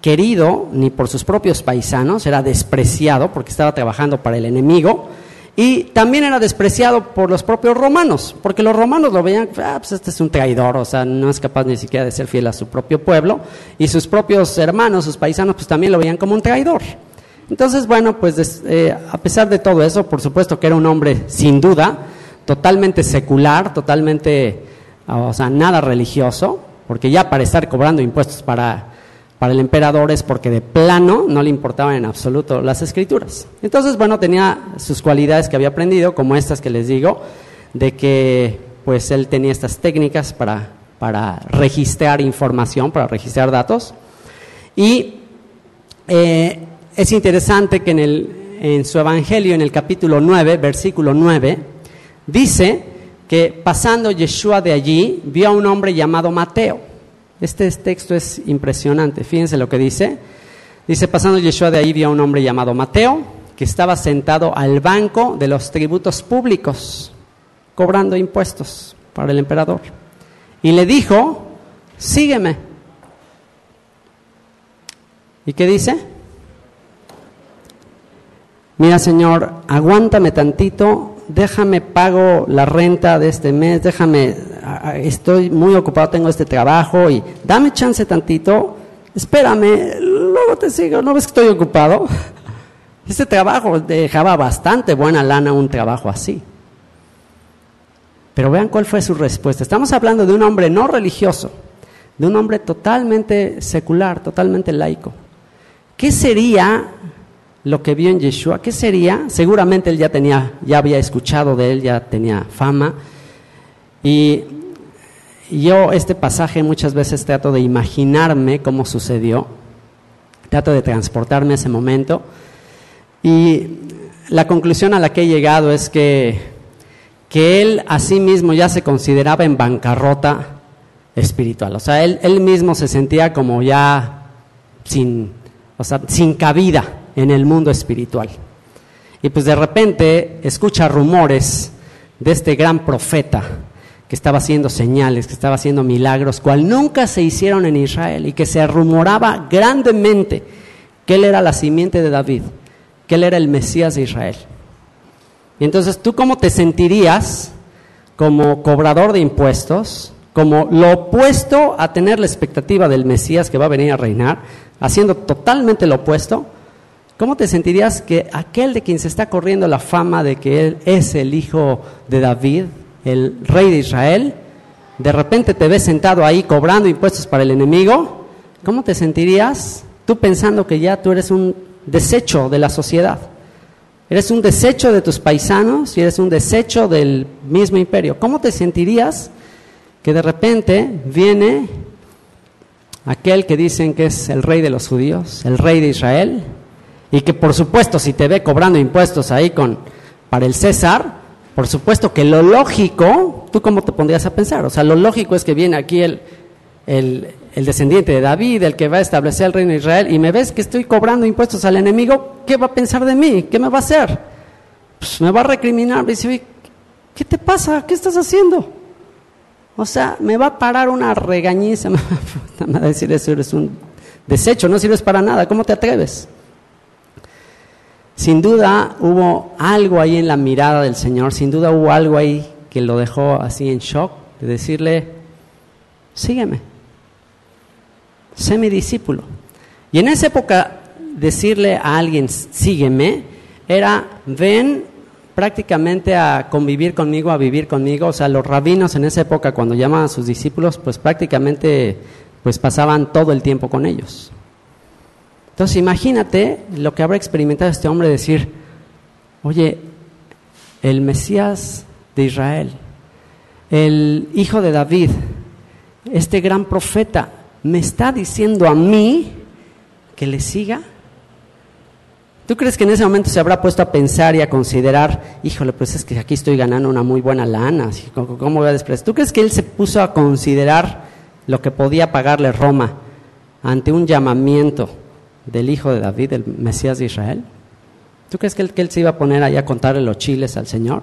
querido ni por sus propios paisanos, era despreciado porque estaba trabajando para el enemigo y también era despreciado por los propios romanos, porque los romanos lo veían, ah, pues este es un traidor, o sea, no es capaz ni siquiera de ser fiel a su propio pueblo, y sus propios hermanos, sus paisanos, pues también lo veían como un traidor. Entonces, bueno, pues eh, a pesar de todo eso, por supuesto que era un hombre sin duda, totalmente secular, totalmente, o sea, nada religioso, porque ya para estar cobrando impuestos para para el emperador es porque de plano no le importaban en absoluto las escrituras. Entonces, bueno, tenía sus cualidades que había aprendido, como estas que les digo, de que pues él tenía estas técnicas para, para registrar información, para registrar datos. Y eh, es interesante que en, el, en su Evangelio, en el capítulo 9, versículo 9, dice que pasando Yeshua de allí, vio a un hombre llamado Mateo este texto es impresionante. Fíjense lo que dice. Dice, pasando Yeshua de ahí, vio a un hombre llamado Mateo, que estaba sentado al banco de los tributos públicos, cobrando impuestos para el emperador. Y le dijo, sígueme. ¿Y qué dice? Mira, Señor, aguántame tantito déjame pago la renta de este mes, déjame, estoy muy ocupado, tengo este trabajo y dame chance tantito, espérame, luego te sigo, ¿no ves que estoy ocupado? Este trabajo dejaba bastante buena lana un trabajo así. Pero vean cuál fue su respuesta. Estamos hablando de un hombre no religioso, de un hombre totalmente secular, totalmente laico. ¿Qué sería lo que vio en Yeshua, ¿qué sería? Seguramente él ya tenía, ya había escuchado de él, ya tenía fama. Y yo este pasaje muchas veces trato de imaginarme cómo sucedió, trato de transportarme a ese momento. Y la conclusión a la que he llegado es que, que él a sí mismo ya se consideraba en bancarrota espiritual. O sea, él, él mismo se sentía como ya sin, o sea, sin cabida en el mundo espiritual. Y pues de repente escucha rumores de este gran profeta que estaba haciendo señales, que estaba haciendo milagros, cual nunca se hicieron en Israel y que se rumoraba grandemente que él era la simiente de David, que él era el Mesías de Israel. Y entonces, ¿tú cómo te sentirías como cobrador de impuestos, como lo opuesto a tener la expectativa del Mesías que va a venir a reinar, haciendo totalmente lo opuesto? ¿Cómo te sentirías que aquel de quien se está corriendo la fama de que él es el hijo de David, el rey de Israel, de repente te ves sentado ahí cobrando impuestos para el enemigo? ¿Cómo te sentirías tú pensando que ya tú eres un desecho de la sociedad? Eres un desecho de tus paisanos y eres un desecho del mismo imperio. ¿Cómo te sentirías que de repente viene aquel que dicen que es el rey de los judíos, el rey de Israel, y que por supuesto si te ve cobrando impuestos ahí con para el César, por supuesto que lo lógico, ¿tú cómo te pondrías a pensar? O sea, lo lógico es que viene aquí el, el, descendiente de David, el que va a establecer el reino de Israel, y me ves que estoy cobrando impuestos al enemigo, ¿qué va a pensar de mí? ¿Qué me va a hacer? Pues me va a recriminar, me dice, ¿qué te pasa? ¿Qué estás haciendo? O sea, me va a parar una regañiza, me va a decir eso, eres un desecho, no sirves para nada, ¿cómo te atreves? Sin duda hubo algo ahí en la mirada del Señor, sin duda hubo algo ahí que lo dejó así en shock, de decirle, sígueme, sé mi discípulo. Y en esa época decirle a alguien, sígueme, era, ven prácticamente a convivir conmigo, a vivir conmigo. O sea, los rabinos en esa época cuando llamaban a sus discípulos, pues prácticamente pues pasaban todo el tiempo con ellos. Entonces imagínate lo que habrá experimentado este hombre decir, oye, el Mesías de Israel, el hijo de David, este gran profeta, me está diciendo a mí que le siga. ¿Tú crees que en ese momento se habrá puesto a pensar y a considerar, híjole, pues es que aquí estoy ganando una muy buena lana, ¿cómo voy a despreciar? ¿Tú crees que él se puso a considerar lo que podía pagarle Roma ante un llamamiento del hijo de David, el Mesías de Israel? ¿Tú crees que él, se iba a poner allá a contarle los chiles al Señor?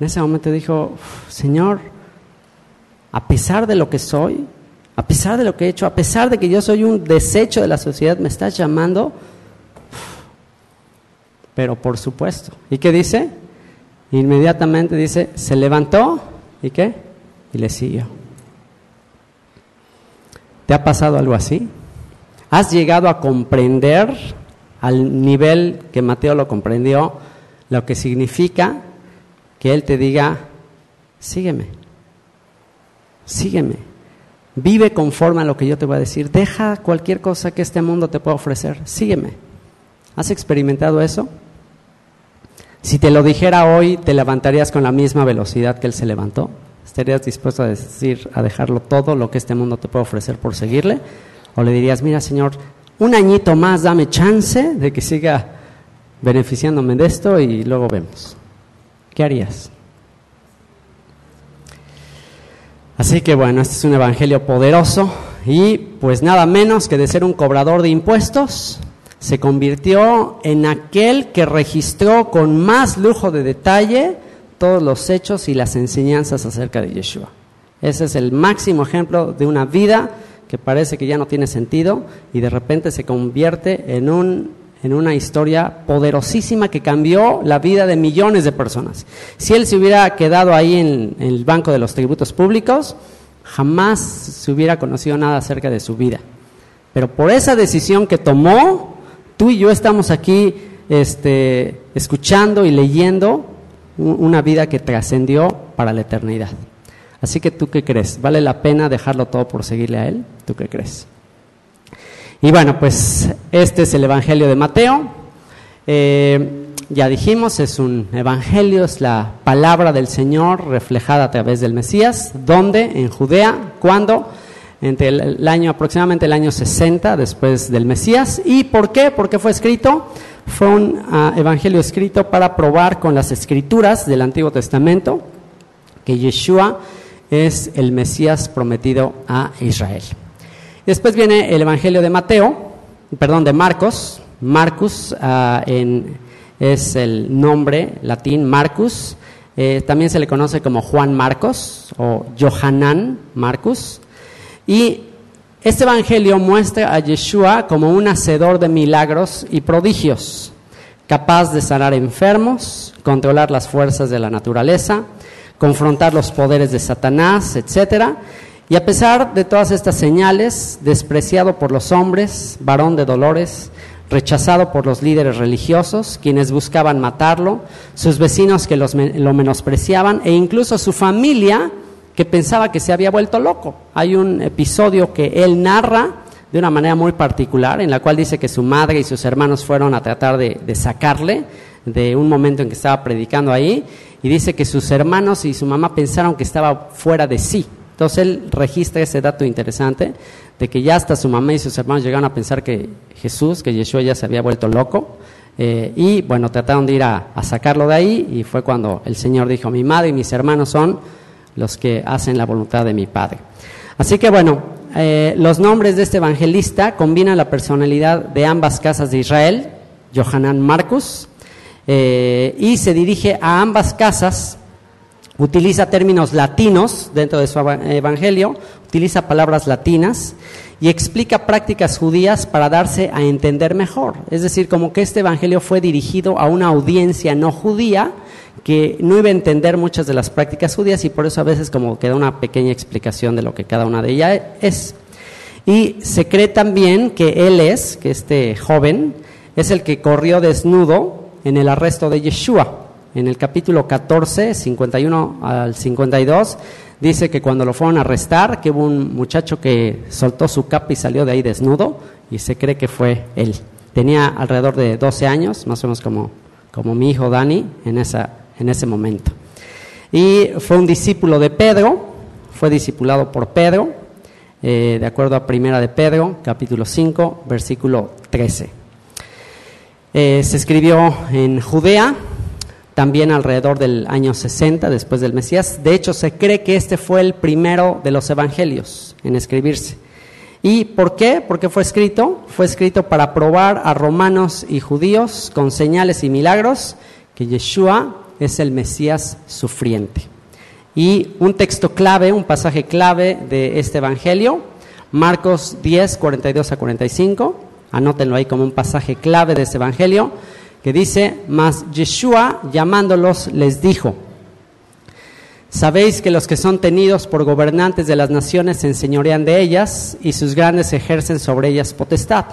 En ese momento dijo, Señor, a pesar de lo que soy, a pesar de lo que he hecho, a pesar de que yo soy un desecho de la sociedad, me estás llamando. Pero por supuesto. ¿Y qué dice? Inmediatamente dice, se levantó y qué? Y le siguió. ¿Te ha pasado algo así? ¿Has llegado a comprender al nivel que Mateo lo comprendió lo que significa que Él te diga, sígueme, sígueme, vive conforme a lo que yo te voy a decir, deja cualquier cosa que este mundo te pueda ofrecer, sígueme. ¿Has experimentado eso? Si te lo dijera hoy, ¿te levantarías con la misma velocidad que Él se levantó? ¿Estarías dispuesto a decir, a dejarlo todo lo que este mundo te puede ofrecer por seguirle? ¿O le dirías, mira Señor, un añito más, dame chance de que siga beneficiándome de esto y luego vemos? ¿Qué harías? Así que bueno, este es un evangelio poderoso y pues nada menos que de ser un cobrador de impuestos, se convirtió en aquel que registró con más lujo de detalle todos los hechos y las enseñanzas acerca de Yeshua. Ese es el máximo ejemplo de una vida que parece que ya no tiene sentido y de repente se convierte en, un, en una historia poderosísima que cambió la vida de millones de personas. Si él se hubiera quedado ahí en, el banco de los tributos públicos, jamás se hubiera conocido nada acerca de su vida. Pero por esa decisión que tomó, tú y yo estamos aquí este, escuchando y leyendo una vida que trascendió para la eternidad. Así que tú qué crees? ¿Vale la pena dejarlo todo por seguirle a Él? ¿Tú qué crees? Y bueno, pues este es el Evangelio de Mateo. Eh, ya dijimos, es un Evangelio, es la palabra del Señor reflejada a través del Mesías. ¿Dónde? En Judea. ¿Cuándo? entre el, año aproximadamente el año 60 después del Mesías. ¿Y por qué? Porque fue escrito, fue un ah, evangelio escrito para probar con las escrituras del Antiguo Testamento que Yeshua es el Mesías prometido a Israel. Después viene el evangelio de Mateo, perdón, de Marcos. Marcus ah, es el nombre latín Marcus. Eh, también se le conoce como Juan Marcos o Johanan Marcus. Y este Evangelio muestra a Yeshua como un hacedor de milagros y prodigios, capaz de sanar enfermos, controlar las fuerzas de la naturaleza, confrontar los poderes de Satanás, etc. Y a pesar de todas estas señales, despreciado por los hombres, varón de dolores, rechazado por los líderes religiosos, quienes buscaban matarlo, sus vecinos que lo menospreciaban e incluso su familia que pensaba que se había vuelto loco. Hay un episodio que él narra de una manera muy particular, en la cual dice que su madre y sus hermanos fueron a tratar de, sacarle de un momento en que estaba predicando ahí, y dice que sus hermanos y su mamá pensaron que estaba fuera de sí. Entonces él registra ese dato interesante de que ya hasta su mamá y sus hermanos llegaron a pensar que Jesús, que Yeshua ya se había vuelto loco, eh, y bueno, trataron de ir a, sacarlo de ahí, y fue cuando el Señor dijo, mi madre y mis hermanos son los que hacen la voluntad de mi Padre. Así que bueno, eh, los nombres de este evangelista combinan la personalidad de ambas casas de Israel, Johanan Marcus, eh, y se dirige a ambas casas, utiliza términos latinos dentro de su evangelio, utiliza palabras latinas y explica prácticas judías para darse a entender mejor. Es decir, como que este evangelio fue dirigido a una audiencia no judía, que no iba a entender muchas de las prácticas judías y por eso a veces como queda una pequeña explicación de lo que cada una de ellas es. Y se cree también que él es, que este joven, es el que corrió desnudo en el arresto de Yeshua. En el capítulo 14, 51 al 52, dice que cuando lo fueron a arrestar, que hubo un muchacho que soltó su capa y salió de ahí desnudo, y se cree que fue él. Tenía alrededor de 12 años, más o menos como, como mi hijo Dani, en esa, en ese momento. Y fue un discípulo de Pedro, fue discipulado por Pedro, eh, de acuerdo a Primera de Pedro, capítulo 5, versículo 13. Eh, se escribió en Judea, también alrededor del año 60 después del Mesías. De hecho, se cree que este fue el primero de los evangelios en escribirse. ¿Y por qué? Porque fue escrito, fue escrito para probar a romanos y judíos con señales y milagros que Yeshua es el Mesías sufriente. Y un texto clave, un pasaje clave de este Evangelio, Marcos 10, 42 a 45, anótenlo ahí como un pasaje clave de este Evangelio, que dice, mas Yeshua llamándolos les dijo, Sabéis que los que son tenidos por gobernantes de las naciones se enseñorean de ellas y sus grandes ejercen sobre ellas potestad.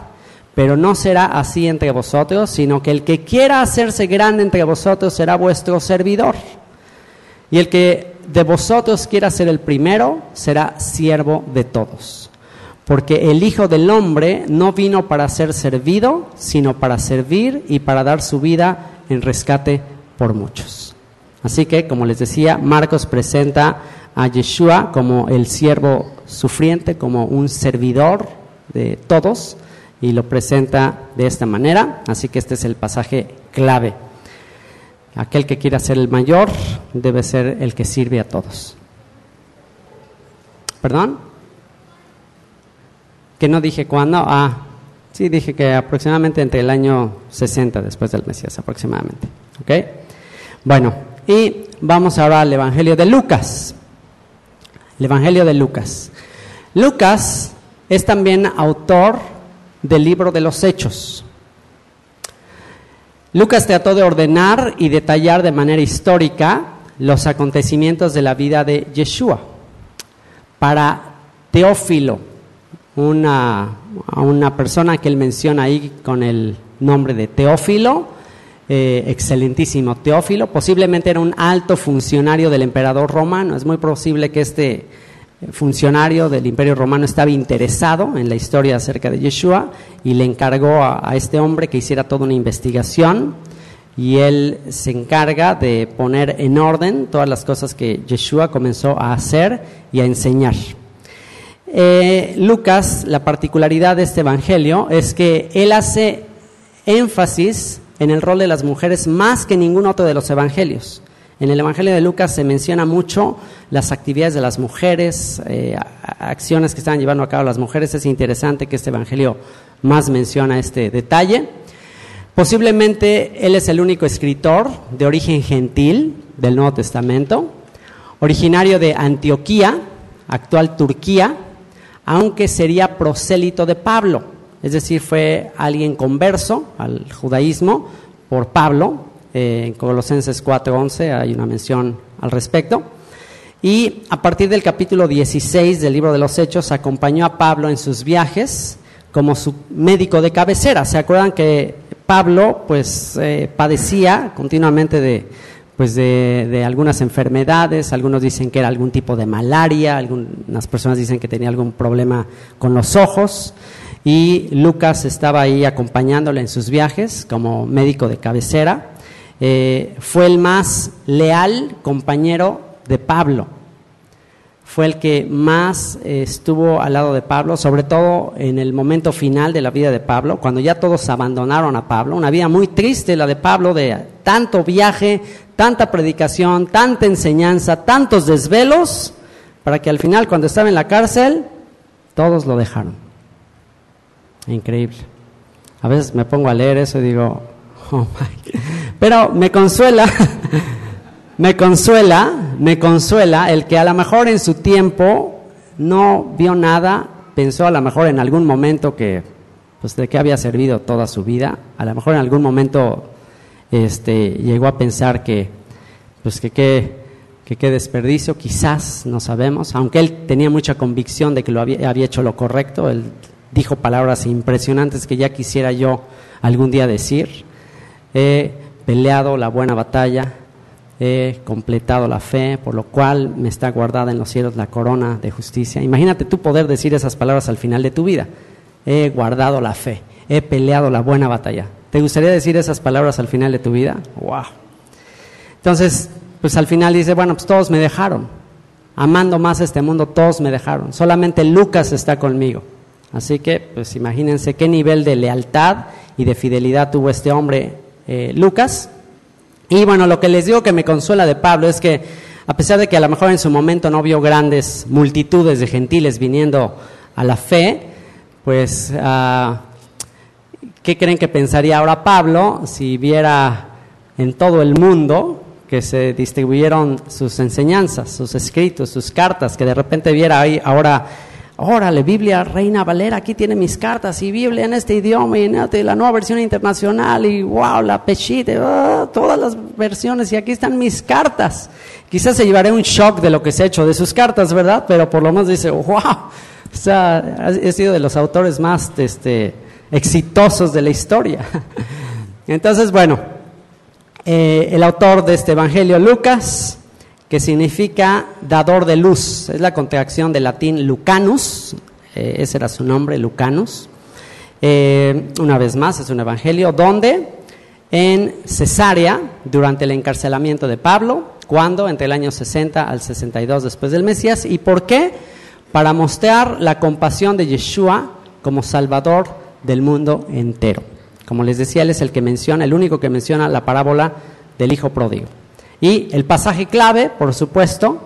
Pero no será así entre vosotros, sino que el que quiera hacerse grande entre vosotros será vuestro servidor. Y el que de vosotros quiera ser el primero será siervo de todos. Porque el Hijo del Hombre no vino para ser servido, sino para servir y para dar su vida en rescate por muchos. Así que, como les decía, Marcos presenta a Yeshua como el siervo sufriente, como un servidor de todos, y lo presenta de esta manera. Así que este es el pasaje clave. Aquel que quiera ser el mayor debe ser el que sirve a todos. ¿Perdón? Que no dije cuándo. Ah, sí, dije que aproximadamente entre el año 60 después del Mesías, aproximadamente. ¿Ok? Bueno, y vamos ahora al Evangelio de Lucas. El Evangelio de Lucas. Lucas es también autor del libro de los Hechos. Lucas trató de ordenar y detallar de manera histórica los acontecimientos de la vida de Yeshua. Para Teófilo, una, una persona que él menciona ahí con el nombre de Teófilo, eh, excelentísimo Teófilo, posiblemente era un alto funcionario del emperador romano, es muy posible que este eh, funcionario del imperio romano estaba interesado en la historia acerca de Yeshua y le encargó a, a este hombre que hiciera toda una investigación y él se encarga de poner en orden todas las cosas que Yeshua comenzó a hacer y a enseñar. Eh, Lucas, la particularidad de este evangelio es que él hace énfasis en el rol de las mujeres más que ningún otro de los evangelios. En el Evangelio de Lucas se menciona mucho las actividades de las mujeres, eh, acciones que están llevando a cabo las mujeres. Es interesante que este Evangelio más menciona este detalle. Posiblemente él es el único escritor de origen gentil del Nuevo Testamento, originario de Antioquía, actual Turquía, aunque sería prosélito de Pablo es decir, fue alguien converso al judaísmo por Pablo, eh, en Colosenses 4:11 hay una mención al respecto. Y a partir del capítulo 16 del libro de los Hechos, acompañó a Pablo en sus viajes como su médico de cabecera. ¿Se acuerdan que Pablo pues eh, padecía continuamente de, pues de, de, algunas enfermedades, algunos dicen que era algún tipo de malaria, algunas personas dicen que tenía algún problema con los ojos, y Lucas estaba ahí acompañándole en sus viajes como médico de cabecera. Eh, fue el más leal compañero de Pablo. Fue el que más eh, estuvo al lado de Pablo, sobre todo en el momento final de la vida de Pablo, cuando ya todos abandonaron a Pablo. Una vida muy triste la de Pablo, de tanto viaje, tanta predicación, tanta enseñanza, tantos desvelos, para que al final, cuando estaba en la cárcel, todos lo dejaron. Increíble. A veces me pongo a leer eso y digo, oh my. Pero me consuela, me consuela, me consuela el que a lo mejor en su tiempo no vio nada, pensó a lo mejor en algún momento que, pues de qué había servido toda su vida, a lo mejor en algún momento este, llegó a pensar que, pues que qué desperdicio, quizás, no sabemos, aunque él tenía mucha convicción de que lo había hecho lo correcto, él dijo palabras impresionantes que ya quisiera yo algún día decir. He peleado la buena batalla, he completado la fe, por lo cual me está guardada en los cielos la corona de justicia. Imagínate tú poder decir esas palabras al final de tu vida. He guardado la fe, he peleado la buena batalla. ¿Te gustaría decir esas palabras al final de tu vida? ¡Wow! Entonces, pues al final dice, bueno, pues todos me dejaron. Amando más este mundo, todos me dejaron. Solamente Lucas está conmigo. Así que, pues imagínense qué nivel de lealtad y de fidelidad tuvo este hombre eh, Lucas. Y bueno, lo que les digo que me consuela de Pablo es que, a pesar de que a lo mejor en su momento no vio grandes multitudes de gentiles viniendo a la fe, pues, ah, ¿qué creen que pensaría ahora Pablo si viera en todo el mundo que se distribuyeron sus enseñanzas, sus escritos, sus cartas, que de repente viera ahí ahora, órale, Biblia Reina Valera, aquí tiene mis cartas, y Biblia en este idioma, y la nueva versión internacional, y wow, la Pechite, ah, todas las versiones, y aquí están mis cartas. Quizás se llevaré un shock de lo que se ha hecho de sus cartas, ¿verdad? Pero por lo menos dice, wow, o sea, he sido de los autores más este, exitosos de la historia. Entonces, bueno, eh, el autor de este Evangelio, Lucas, que significa dador de luz, es la contracción del latín Lucanus, eh, ese era su nombre, Lucanus. Eh, una vez más, es un Evangelio donde en Cesarea, durante el encarcelamiento de Pablo, cuando entre el año 60 al 62 después del Mesías, ¿y por qué? Para mostrar la compasión de Yeshua como Salvador del mundo entero. Como les decía, él es el que menciona, el único que menciona la parábola del hijo pródigo. Y el pasaje clave, por supuesto,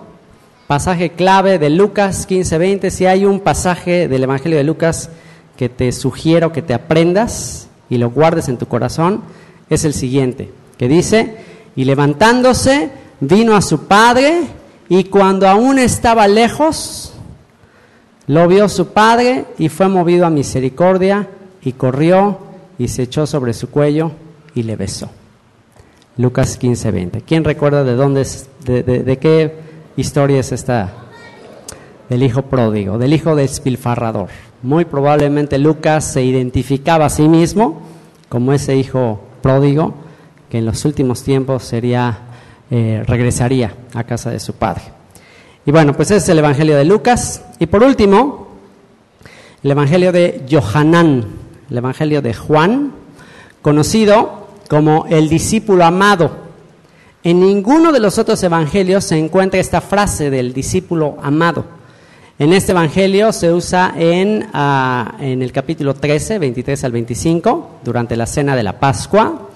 pasaje clave de Lucas 15:20, si hay un pasaje del Evangelio de Lucas que te sugiero que te aprendas y lo guardes en tu corazón, es el siguiente, que dice, y levantándose, vino a su padre, y cuando aún estaba lejos, lo vio su padre y fue movido a misericordia y corrió y se echó sobre su cuello y le besó. Lucas 15, 20. ¿Quién recuerda de dónde es, de, qué historia es esta? Del hijo pródigo, del hijo despilfarrador. Muy probablemente Lucas se identificaba a sí mismo como ese hijo pródigo que en los últimos tiempos sería, eh, regresaría a casa de su padre. Y bueno, pues ese es el Evangelio de Lucas. Y por último, el Evangelio de Johanán el Evangelio de Juan, conocido como el discípulo amado. En ninguno de los otros evangelios se encuentra esta frase del discípulo amado. En este evangelio se usa en, ah, en el capítulo 13, 23 al 25, durante la cena de la Pascua.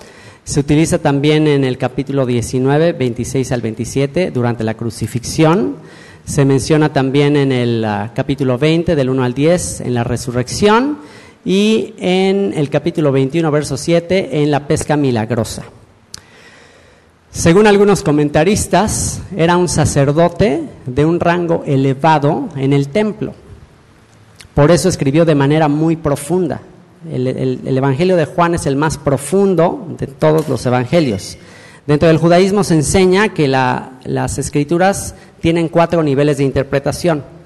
Se utiliza también en el capítulo 19, 26 al 27, durante la crucifixión. Se menciona también en el ah, capítulo 20, del 1 al 10, en la resurrección y en el capítulo 21, verso 7, en la pesca milagrosa. Según algunos comentaristas, era un sacerdote de un rango elevado en el templo. Por eso escribió de manera muy profunda. El, Evangelio de Juan es el más profundo de todos los evangelios. Dentro del judaísmo se enseña que las escrituras tienen cuatro niveles de interpretación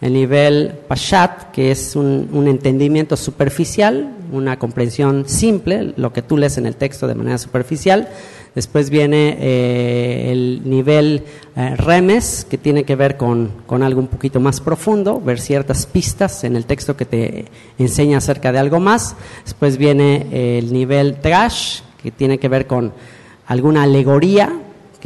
el nivel Pashat, que es un, entendimiento superficial, una comprensión simple, lo que tú lees en el texto de manera superficial. Después viene eh, el nivel eh, Remes, que tiene que ver con, algo un poquito más profundo, ver ciertas pistas en el texto que te enseña acerca de algo más. Después viene eh, el nivel Trash, que tiene que ver con alguna alegoría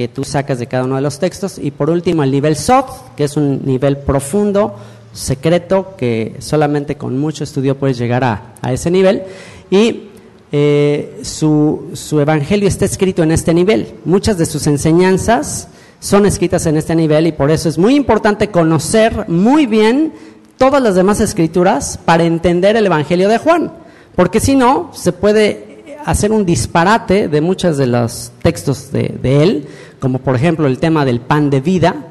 que tú sacas de cada uno de los textos. Y por último, el nivel SOT, que es un nivel profundo, secreto, que solamente con mucho estudio puedes llegar a, ese nivel. Y eh, su, su evangelio está escrito en este nivel. Muchas de sus enseñanzas son escritas en este nivel y por eso es muy importante conocer muy bien todas las demás escrituras para entender el Evangelio de Juan, porque si no, se puede hacer un disparate de muchos de los textos de, él, como por ejemplo el tema del pan de vida,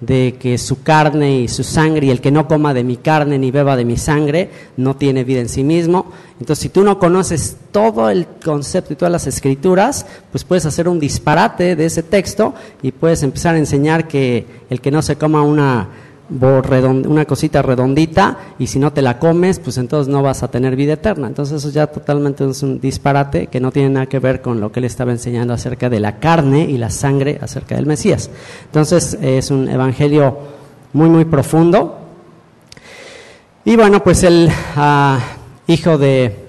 de que su carne y su sangre, y el que no coma de mi carne ni beba de mi sangre, no tiene vida en sí mismo. Entonces, si tú no conoces todo el concepto y todas las escrituras, pues puedes hacer un disparate de ese texto y puedes empezar a enseñar que el que no se coma una una cosita redondita y si no te la comes, pues entonces no vas a tener vida eterna. Entonces eso ya totalmente es un disparate que no tiene nada que ver con lo que él estaba enseñando acerca de la carne y la sangre acerca del Mesías. Entonces es un evangelio muy, muy profundo. Y bueno, pues el ah, hijo de,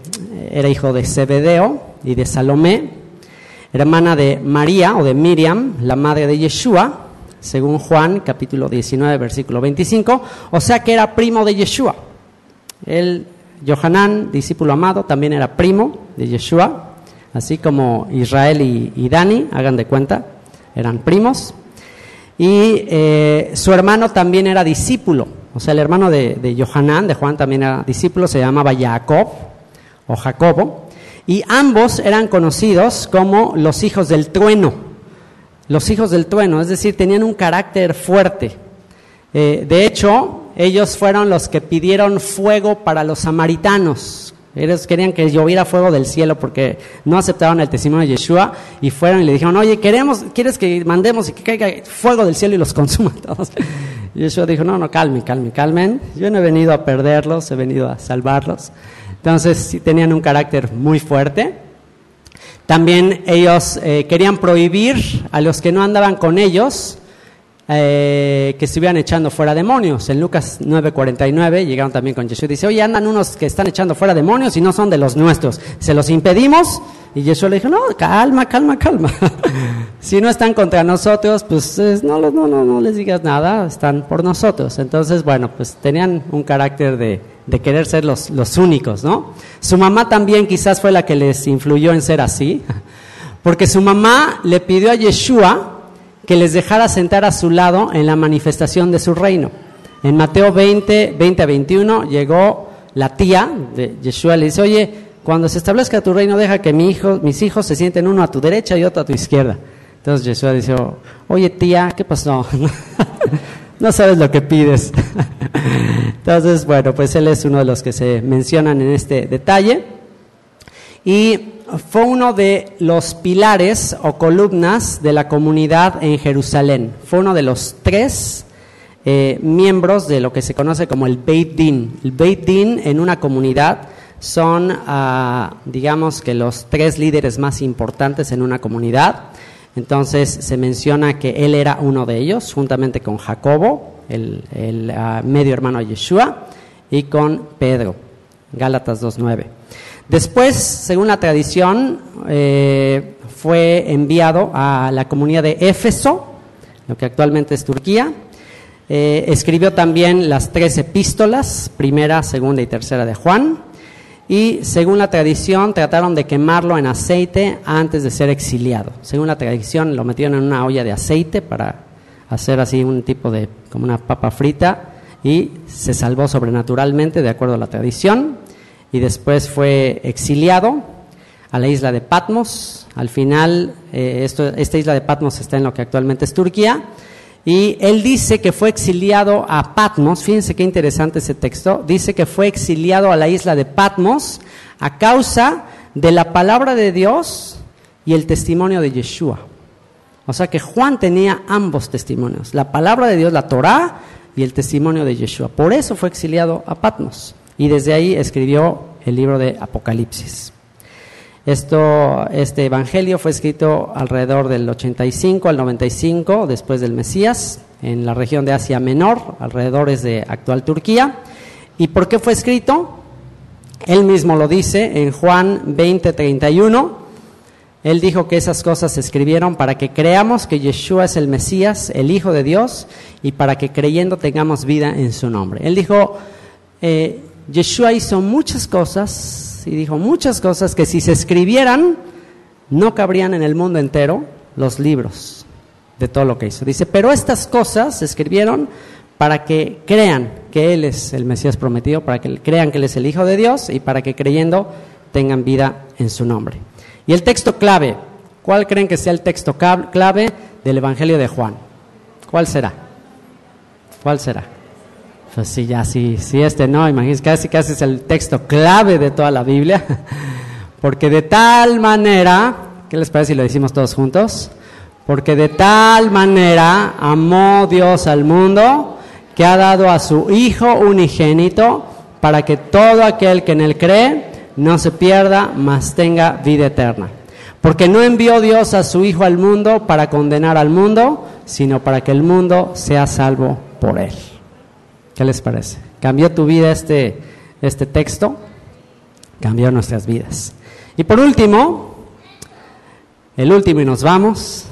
era hijo de Zebedeo y de Salomé, hermana de María o de Miriam, la madre de Yeshua según Juan capítulo 19, versículo 25, o sea que era primo de Yeshua. El Johanán, discípulo amado, también era primo de Yeshua, así como Israel y, Dani, hagan de cuenta, eran primos. Y eh, su hermano también era discípulo, o sea, el hermano de, de Johanán, de Juan, también era discípulo, se llamaba Jacob o Jacobo, y ambos eran conocidos como los hijos del trueno los hijos del trueno, es decir, tenían un carácter fuerte. Eh, de hecho, ellos fueron los que pidieron fuego para los samaritanos. Ellos querían que lloviera fuego del cielo porque no aceptaron el testimonio de Yeshua y fueron y le dijeron, oye, queremos, ¿quieres que mandemos y que caiga fuego del cielo y los consuma todos? Y Yeshua dijo, no, no, calmen, calmen, calmen. Yo no he venido a perderlos, he venido a salvarlos. Entonces, sí tenían un carácter muy fuerte. También ellos eh, querían prohibir a los que no andaban con ellos eh, que estuvieran echando fuera demonios. En Lucas 9:49 llegaron también con Jesús y dice, oye, andan unos que están echando fuera demonios y no son de los nuestros. Se los impedimos y Jesús le dijo, no, calma, calma, calma. si no están contra nosotros, pues no, no, no, no les digas nada, están por nosotros. Entonces, bueno, pues tenían un carácter de, de querer ser los, los únicos, ¿no? Su mamá también quizás fue la que les influyó en ser así, porque su mamá le pidió a Yeshua que les dejara sentar a su lado en la manifestación de su reino. En Mateo 20, 20 a 21 llegó la tía de Yeshua, le dice, oye, cuando se establezca tu reino, deja que mi hijo, mis hijos se sienten uno a tu derecha y otro a tu izquierda. Entonces Yeshua dice, oye tía, ¿qué pasó? no sabes lo que pides. Entonces, bueno, pues él es uno de los que se mencionan en este detalle. Y fue uno de los pilares o columnas de la comunidad en Jerusalén. Fue uno de los tres eh, miembros de lo que se conoce como el Beit Din. El Beit Din en una comunidad son, ah, digamos que los tres líderes más importantes en una comunidad. Entonces se menciona que él era uno de ellos, juntamente con Jacobo, el, ah, medio hermano de Yeshua, y con Pedro, Gálatas 2.9. Después, según la tradición, eh, fue enviado a la comunidad de Éfeso, lo que actualmente es Turquía. Eh, escribió también las tres epístolas, primera, segunda y tercera de Juan y según la tradición trataron de quemarlo en aceite antes de ser exiliado. Según la tradición lo metieron en una olla de aceite para hacer así un tipo de como una papa frita y se salvó sobrenaturalmente de acuerdo a la tradición y después fue exiliado a la isla de Patmos. Al final eh, esta isla de Patmos está en lo que actualmente es Turquía y él dice que fue exiliado a Patmos, fíjense qué interesante ese texto, dice que fue exiliado a la isla de Patmos a causa de la palabra de Dios y el testimonio de Yeshua. O sea que Juan tenía ambos testimonios, la palabra de Dios, la Torá y el testimonio de Yeshua. Por eso fue exiliado a Patmos y desde ahí escribió el libro de Apocalipsis. Esto, este evangelio fue escrito alrededor del 85 al 95 después del Mesías, en la región de Asia Menor, alrededores de actual Turquía. ¿Y por qué fue escrito? Él mismo lo dice en Juan 20, 31. Él dijo que esas cosas se escribieron para que creamos que Yeshua es el Mesías, el Hijo de Dios, y para que creyendo tengamos vida en su nombre. Él dijo, eh, Yeshua hizo muchas cosas y dijo muchas cosas que si se escribieran no cabrían en el mundo entero los libros de todo lo que hizo. Dice, pero estas cosas se escribieron para que crean que Él es el Mesías prometido, para que crean que Él es el Hijo de Dios y para que creyendo tengan vida en su nombre. Y el texto clave, ¿cuál creen que sea el texto clave del Evangelio de Juan? ¿Cuál será? ¿Cuál será? Pues sí, ya sí, sí, este no, imagínense, casi casi es el texto clave de toda la Biblia, porque de tal manera, ¿qué les parece si lo decimos todos juntos? Porque de tal manera amó Dios al mundo que ha dado a su Hijo unigénito para que todo aquel que en él cree no se pierda, mas tenga vida eterna. Porque no envió Dios a su Hijo al mundo para condenar al mundo, sino para que el mundo sea salvo por él. ¿Qué les parece? ¿Cambió tu vida este, este texto? Cambió nuestras vidas. Y por último, el último y nos vamos,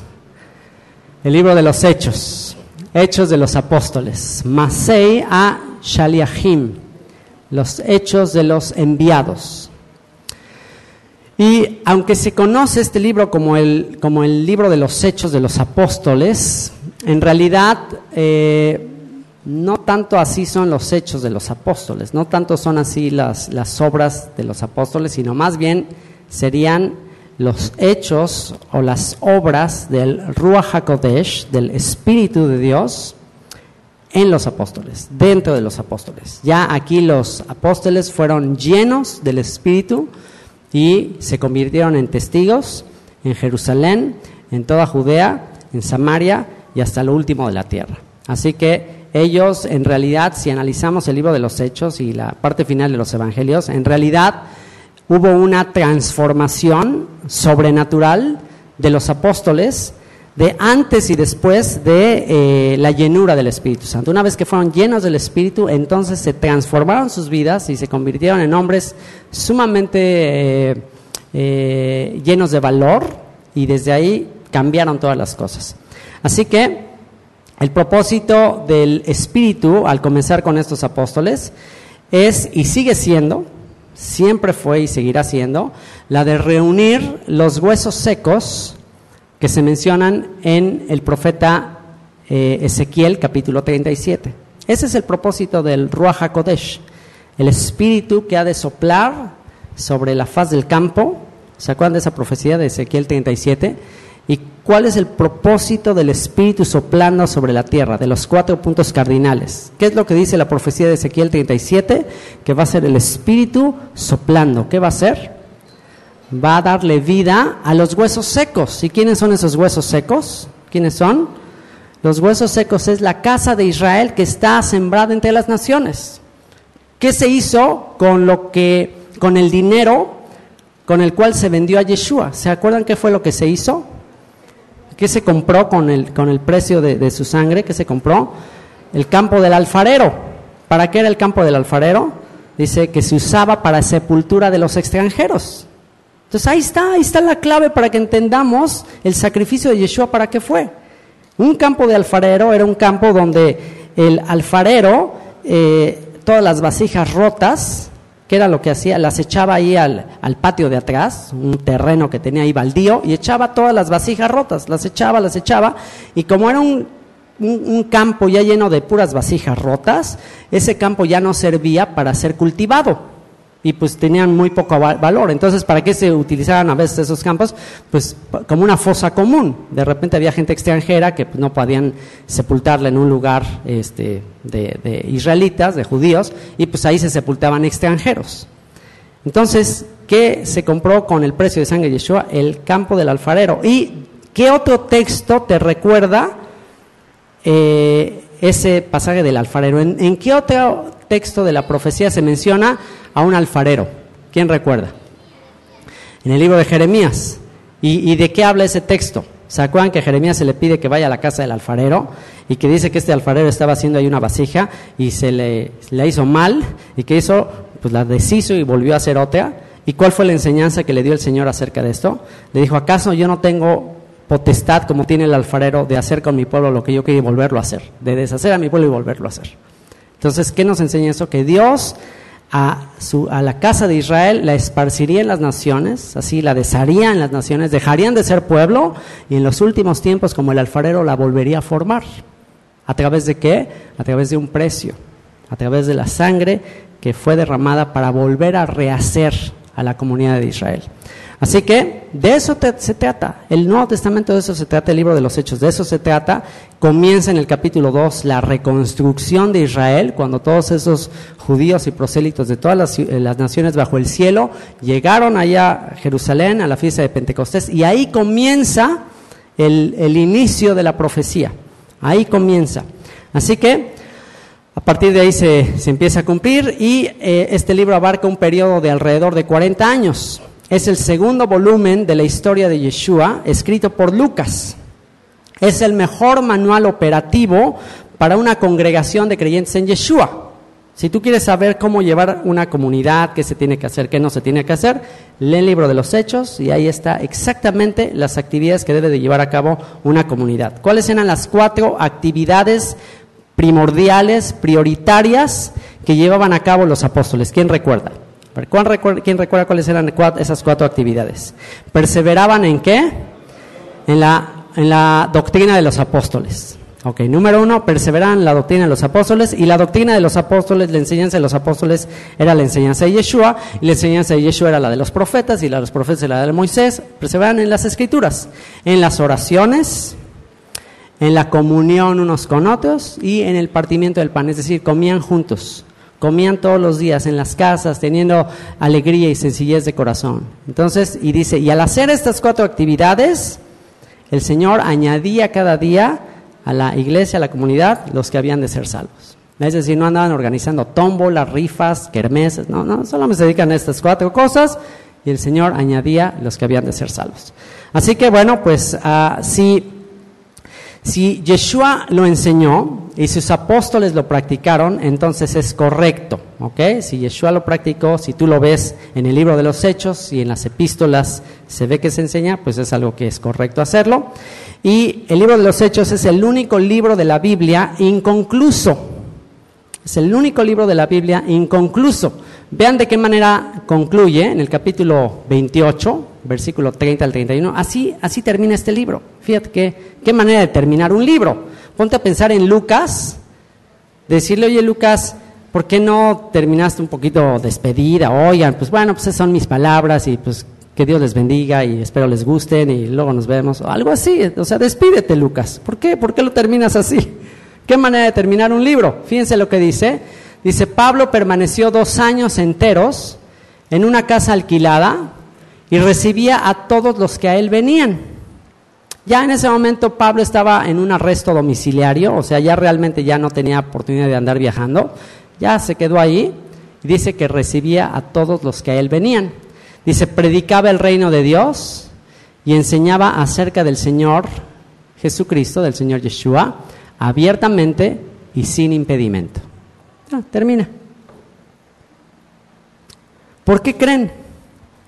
el libro de los Hechos, Hechos de los Apóstoles, Masei a Shaliahim, los Hechos de los Enviados. Y aunque se conoce este libro como el, como el libro de los Hechos de los Apóstoles, en realidad eh, no tanto así son los hechos de los apóstoles, no tanto son así las, las obras de los apóstoles, sino más bien serían los hechos o las obras del Ruach HaKodesh, del Espíritu de Dios, en los apóstoles, dentro de los apóstoles. Ya aquí los apóstoles fueron llenos del Espíritu y se convirtieron en testigos en Jerusalén, en toda Judea, en Samaria y hasta lo último de la tierra. Así que ellos, en realidad, si analizamos el libro de los Hechos y la parte final de los Evangelios, en realidad hubo una transformación sobrenatural de los apóstoles de antes y después de eh, la llenura del Espíritu Santo. Una vez que fueron llenos del Espíritu, entonces se transformaron sus vidas y se convirtieron en hombres sumamente eh, eh, llenos de valor y desde ahí cambiaron todas las cosas. Así que el propósito del Espíritu al comenzar con estos apóstoles es y sigue siendo, siempre fue y seguirá siendo, la de reunir los huesos secos que se mencionan en el profeta eh, Ezequiel capítulo 37. Ese es el propósito del Ruach HaKodesh, el espíritu que ha de soplar sobre la faz del campo. ¿Se acuerdan de esa profecía de Ezequiel 37? ¿Y cuál es el propósito del espíritu soplando sobre la tierra? De los cuatro puntos cardinales. ¿Qué es lo que dice la profecía de Ezequiel 37? Que va a ser el espíritu soplando. ¿Qué va a ser? va a darle vida a los huesos secos. ¿Y quiénes son esos huesos secos? ¿Quiénes son? Los huesos secos es la casa de Israel que está sembrada entre las naciones. ¿Qué se hizo con lo que con el dinero con el cual se vendió a Yeshua? ¿Se acuerdan qué fue lo que se hizo? ¿Qué se compró con el, con el precio de, de su sangre? ¿Qué se compró? El campo del alfarero. ¿Para qué era el campo del alfarero? Dice que se usaba para sepultura de los extranjeros. Entonces ahí está, ahí está la clave para que entendamos el sacrificio de Yeshua para qué fue. Un campo de alfarero era un campo donde el alfarero, eh, todas las vasijas rotas, que era lo que hacía, las echaba ahí al, patio de atrás, un terreno que tenía ahí baldío, y echaba todas las vasijas rotas, las echaba, las echaba, y como era un, un campo ya lleno de puras vasijas rotas, ese campo ya no servía para ser cultivado y pues tenían muy poco valor. Entonces, ¿para qué se utilizaban a veces esos campos? Pues como una fosa común. De repente había gente extranjera que pues, no podían sepultarla en un lugar este, de, israelitas, de judíos, y pues ahí se sepultaban extranjeros. Entonces, ¿qué se compró con el precio de sangre de Yeshua? El campo del alfarero. ¿Y qué otro texto te recuerda eh, ese pasaje del alfarero? ¿En, ¿En qué otro texto de la profecía se menciona a un alfarero. ¿Quién recuerda? En el libro de Jeremías. ¿Y, de qué habla ese texto? ¿Se acuerdan que Jeremías se le pide que vaya a la casa del alfarero y que dice que este alfarero estaba haciendo ahí una vasija y se le, hizo mal y que hizo, pues la deshizo y volvió a hacer otra? ¿Y cuál fue la enseñanza que le dio el Señor acerca de esto? Le dijo, ¿acaso yo no tengo potestad como tiene el alfarero de hacer con mi pueblo lo que yo quiero y volverlo a hacer? De deshacer a mi pueblo y volverlo a hacer. Entonces, ¿qué nos enseña eso? Que Dios a, su, a la casa de Israel la esparciría en las naciones, así la desharía en las naciones, dejarían de ser pueblo y en los últimos tiempos como el alfarero la volvería a formar. ¿A través de qué? A través de un precio, a través de la sangre que fue derramada para volver a rehacer a la comunidad de Israel. Así que de eso se trata. El Nuevo Testamento de eso se trata, el libro de los Hechos, de eso se trata. Comienza en el capítulo 2 la reconstrucción de Israel, cuando todos esos judíos y prosélitos de todas eh, las, naciones bajo el cielo llegaron allá a Jerusalén a la fiesta de Pentecostés y ahí comienza el, inicio de la profecía. Ahí comienza. Así que a partir de ahí se, empieza a cumplir y eh, este libro abarca un periodo de alrededor de 40 años. Es el segundo volumen de la historia de Yeshua, escrito por Lucas. Es el mejor manual operativo para una congregación de creyentes en Yeshua. Si tú quieres saber cómo llevar una comunidad, qué se tiene que hacer, qué no se tiene que hacer, lee el libro de los Hechos y ahí está exactamente las actividades que debe de llevar a cabo una comunidad. ¿Cuáles eran las cuatro actividades primordiales, prioritarias que llevaban a cabo los apóstoles? ¿Quién recuerda? ¿Quién recuerda cuáles eran esas cuatro actividades? ¿Perseveraban en qué? En la, doctrina de los apóstoles. Ok, número uno, perseveraban en la doctrina de los apóstoles y la doctrina de los apóstoles, la enseñanza de los apóstoles era la enseñanza de Yeshua y la enseñanza de Yeshua era la de los profetas y la de los profetas era la de Moisés. Perseveraban en las escrituras, en las oraciones, en la comunión unos con otros y en el partimiento del pan, es decir, comían juntos, comían todos los días en las casas, teniendo alegría y sencillez de corazón. Entonces, y dice, y al hacer estas cuatro actividades, el Señor añadía cada día a la iglesia, a la comunidad, los que habían de ser salvos. Es decir, no andaban organizando tómbolas, rifas, kermeses, no, no, solamente se dedican a estas cuatro cosas y el Señor añadía los que habían de ser salvos. Así que bueno, pues uh, si, Yeshua lo enseñó y sus apóstoles lo practicaron, entonces es correcto, ¿ok? Si Yeshua lo practicó, si tú lo ves en el libro de los Hechos y en las epístolas se ve que se enseña, pues es algo que es correcto hacerlo. Y el libro de los Hechos es el único libro de la Biblia inconcluso. Es el único libro de la Biblia inconcluso. Vean de qué manera concluye en el capítulo 28, versículo 30 al 31. Así, así termina este libro. Fíjate qué, qué manera de terminar un libro. Ponte a pensar en Lucas, decirle, oye Lucas, ¿por qué no terminaste un poquito despedida? Oigan, pues bueno, pues esas son mis palabras y pues que Dios les bendiga y espero les gusten y luego nos vemos, o algo así. O sea, despídete, Lucas. ¿Por qué? ¿Por qué lo terminas así? ¿Qué manera de terminar un libro? Fíjense lo que dice. Dice, Pablo permaneció dos años enteros en una casa alquilada y recibía a todos los que a él venían. Ya en ese momento Pablo estaba en un arresto domiciliario, o sea, ya realmente ya no tenía oportunidad de andar viajando, ya se quedó ahí y dice que recibía a todos los que a él venían. Dice, predicaba el reino de Dios y enseñaba acerca del Señor Jesucristo, del Señor Yeshua, abiertamente y sin impedimento. Termina. ¿Por qué creen?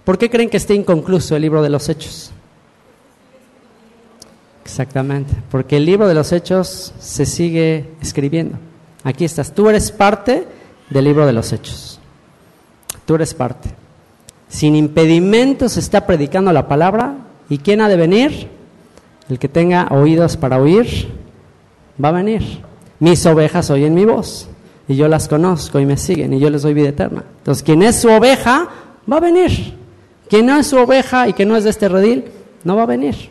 ¿Por qué creen que esté inconcluso el libro de los Hechos? Exactamente, porque el libro de los Hechos se sigue escribiendo. Aquí estás, tú eres parte del libro de los Hechos. Tú eres parte sin impedimentos está predicando la palabra. ¿Y quién ha de venir? El que tenga oídos para oír, va a venir. Mis ovejas oyen mi voz y yo las conozco y me siguen y yo les doy vida eterna. Entonces, quien es su oveja, va a venir. Quien no es su oveja y que no es de este redil, no va a venir.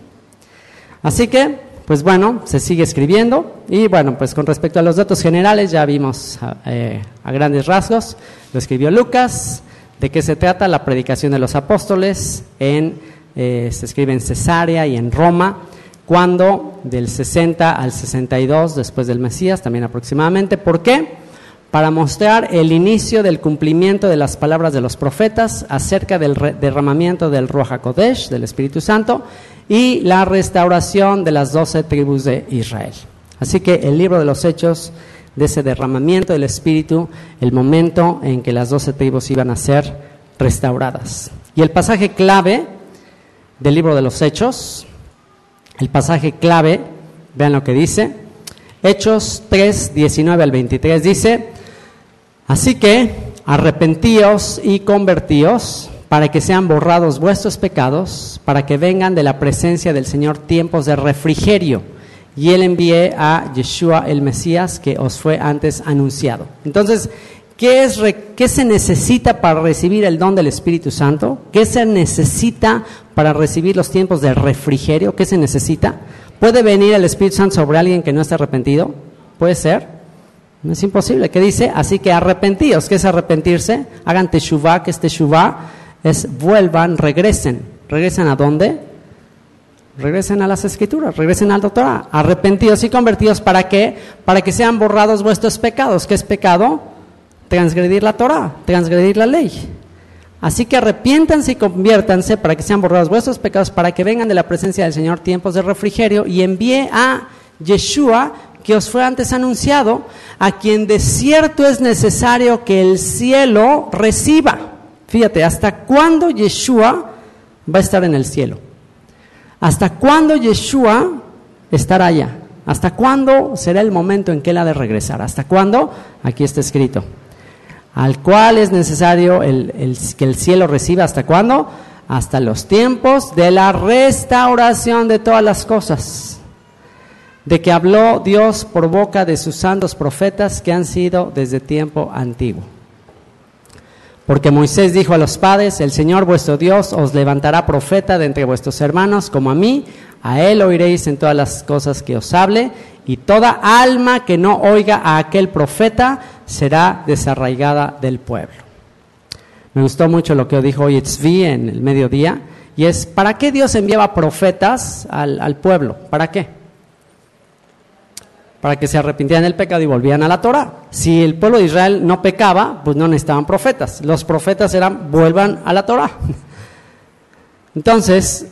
Así que, pues bueno, se sigue escribiendo y bueno, pues con respecto a los datos generales ya vimos eh, a grandes rasgos, lo escribió Lucas, ¿De qué se trata? La predicación de los apóstoles en, eh, se escribe en Cesarea y en Roma, cuando del 60 al 62 después del Mesías, también aproximadamente. ¿Por qué? Para mostrar el inicio del cumplimiento de las palabras de los profetas acerca del derramamiento del Ruach HaKodesh, del Espíritu Santo, y la restauración de las doce tribus de Israel. Así que el libro de los Hechos de ese derramamiento del Espíritu, el momento en que las doce tribus iban a ser restauradas. Y el pasaje clave del libro de los Hechos, el pasaje clave, vean lo que dice, Hechos 3, 19 al 23 dice, así que arrepentíos y convertíos para que sean borrados vuestros pecados, para que vengan de la presencia del Señor tiempos de refrigerio y él envié a Yeshua el Mesías que os fue antes anunciado. Entonces, ¿qué, es, ¿qué se necesita para recibir el don del Espíritu Santo? ¿Qué se necesita para recibir los tiempos de refrigerio? ¿Qué se necesita? ¿Puede venir el Espíritu Santo sobre alguien que no está arrepentido? ¿Puede ser? No es imposible. ¿Qué dice? Así que arrepentidos. ¿Qué es arrepentirse? Hagan teshuvah, que es teshuvah, es vuelvan, regresen. ¿Regresen a dónde? Regresen a las escrituras, regresen al doctorado, arrepentidos y convertidos, ¿para qué? Para que sean borrados vuestros pecados. ¿Qué es pecado? Transgredir la Torah, transgredir la ley. Así que arrepiéntanse y conviértanse para que sean borrados vuestros pecados, para que vengan de la presencia del Señor tiempos de refrigerio y envíe a Yeshua, que os fue antes anunciado, a quien de cierto es necesario que el cielo reciba. Fíjate, ¿hasta cuándo Yeshua va a estar en el cielo? ¿Hasta cuándo Yeshua estará allá? ¿Hasta cuándo será el momento en que Él ha de regresar? ¿Hasta cuándo? Aquí está escrito. Al cual es necesario que el cielo reciba. ¿Hasta cuándo? Hasta los tiempos de la restauración de todas las cosas. De que habló Dios por boca de sus santos profetas que han sido desde tiempo antiguo. Porque Moisés dijo a los padres, el Señor vuestro Dios os levantará profeta de entre vuestros hermanos como a mí, a él oiréis en todas las cosas que os hable, y toda alma que no oiga a aquel profeta será desarraigada del pueblo. Me gustó mucho lo que dijo hoy en el mediodía, y es, ¿para qué Dios enviaba profetas al pueblo? ¿Para qué? Para que se arrepintieran del pecado y volvieran a la Torah. Si el pueblo de Israel no pecaba, pues no necesitaban profetas. Los profetas eran, vuelvan a la Torah. Entonces,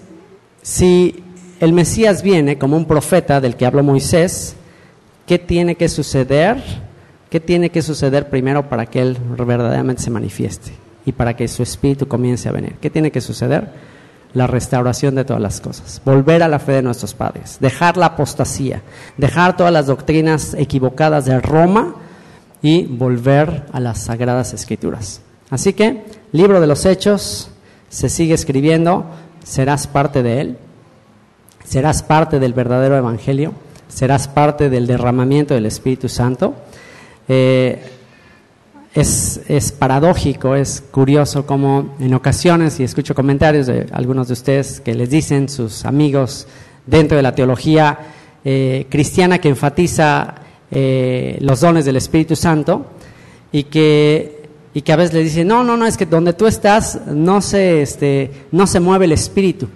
si el Mesías viene como un profeta del que habló Moisés, ¿qué tiene que suceder? ¿Qué tiene que suceder primero para que Él verdaderamente se manifieste y para que su espíritu comience a venir? ¿Qué tiene que suceder? La restauración de todas las cosas, volver a la fe de nuestros padres, dejar la apostasía, dejar todas las doctrinas equivocadas de Roma y volver a las sagradas escrituras. Así que, libro de los hechos, se sigue escribiendo, serás parte de él, serás parte del verdadero evangelio, serás parte del derramamiento del Espíritu Santo. Eh, es, es, paradójico, es curioso como en ocasiones, y escucho comentarios de algunos de ustedes que les dicen sus amigos dentro de la teología eh, cristiana que enfatiza eh, los dones del Espíritu Santo y que, y que a veces le dicen, no, no, no, es que donde tú estás no se, este, no se mueve el Espíritu.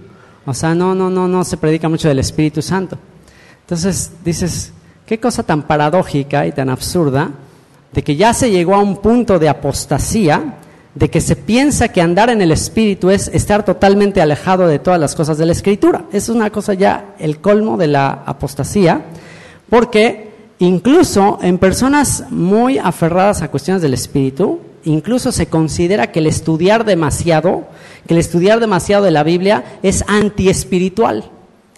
O sea, no, no, no, no se predica mucho del Espíritu Santo. Entonces dices, qué cosa tan paradójica y tan absurda de que ya se llegó a un punto de apostasía, de que se piensa que andar en el Espíritu es estar totalmente alejado de todas las cosas de la Escritura. Es una cosa ya el colmo de la apostasía, porque incluso en personas muy aferradas a cuestiones del Espíritu, incluso se considera que el estudiar demasiado, que el estudiar demasiado de la Biblia es antiespiritual.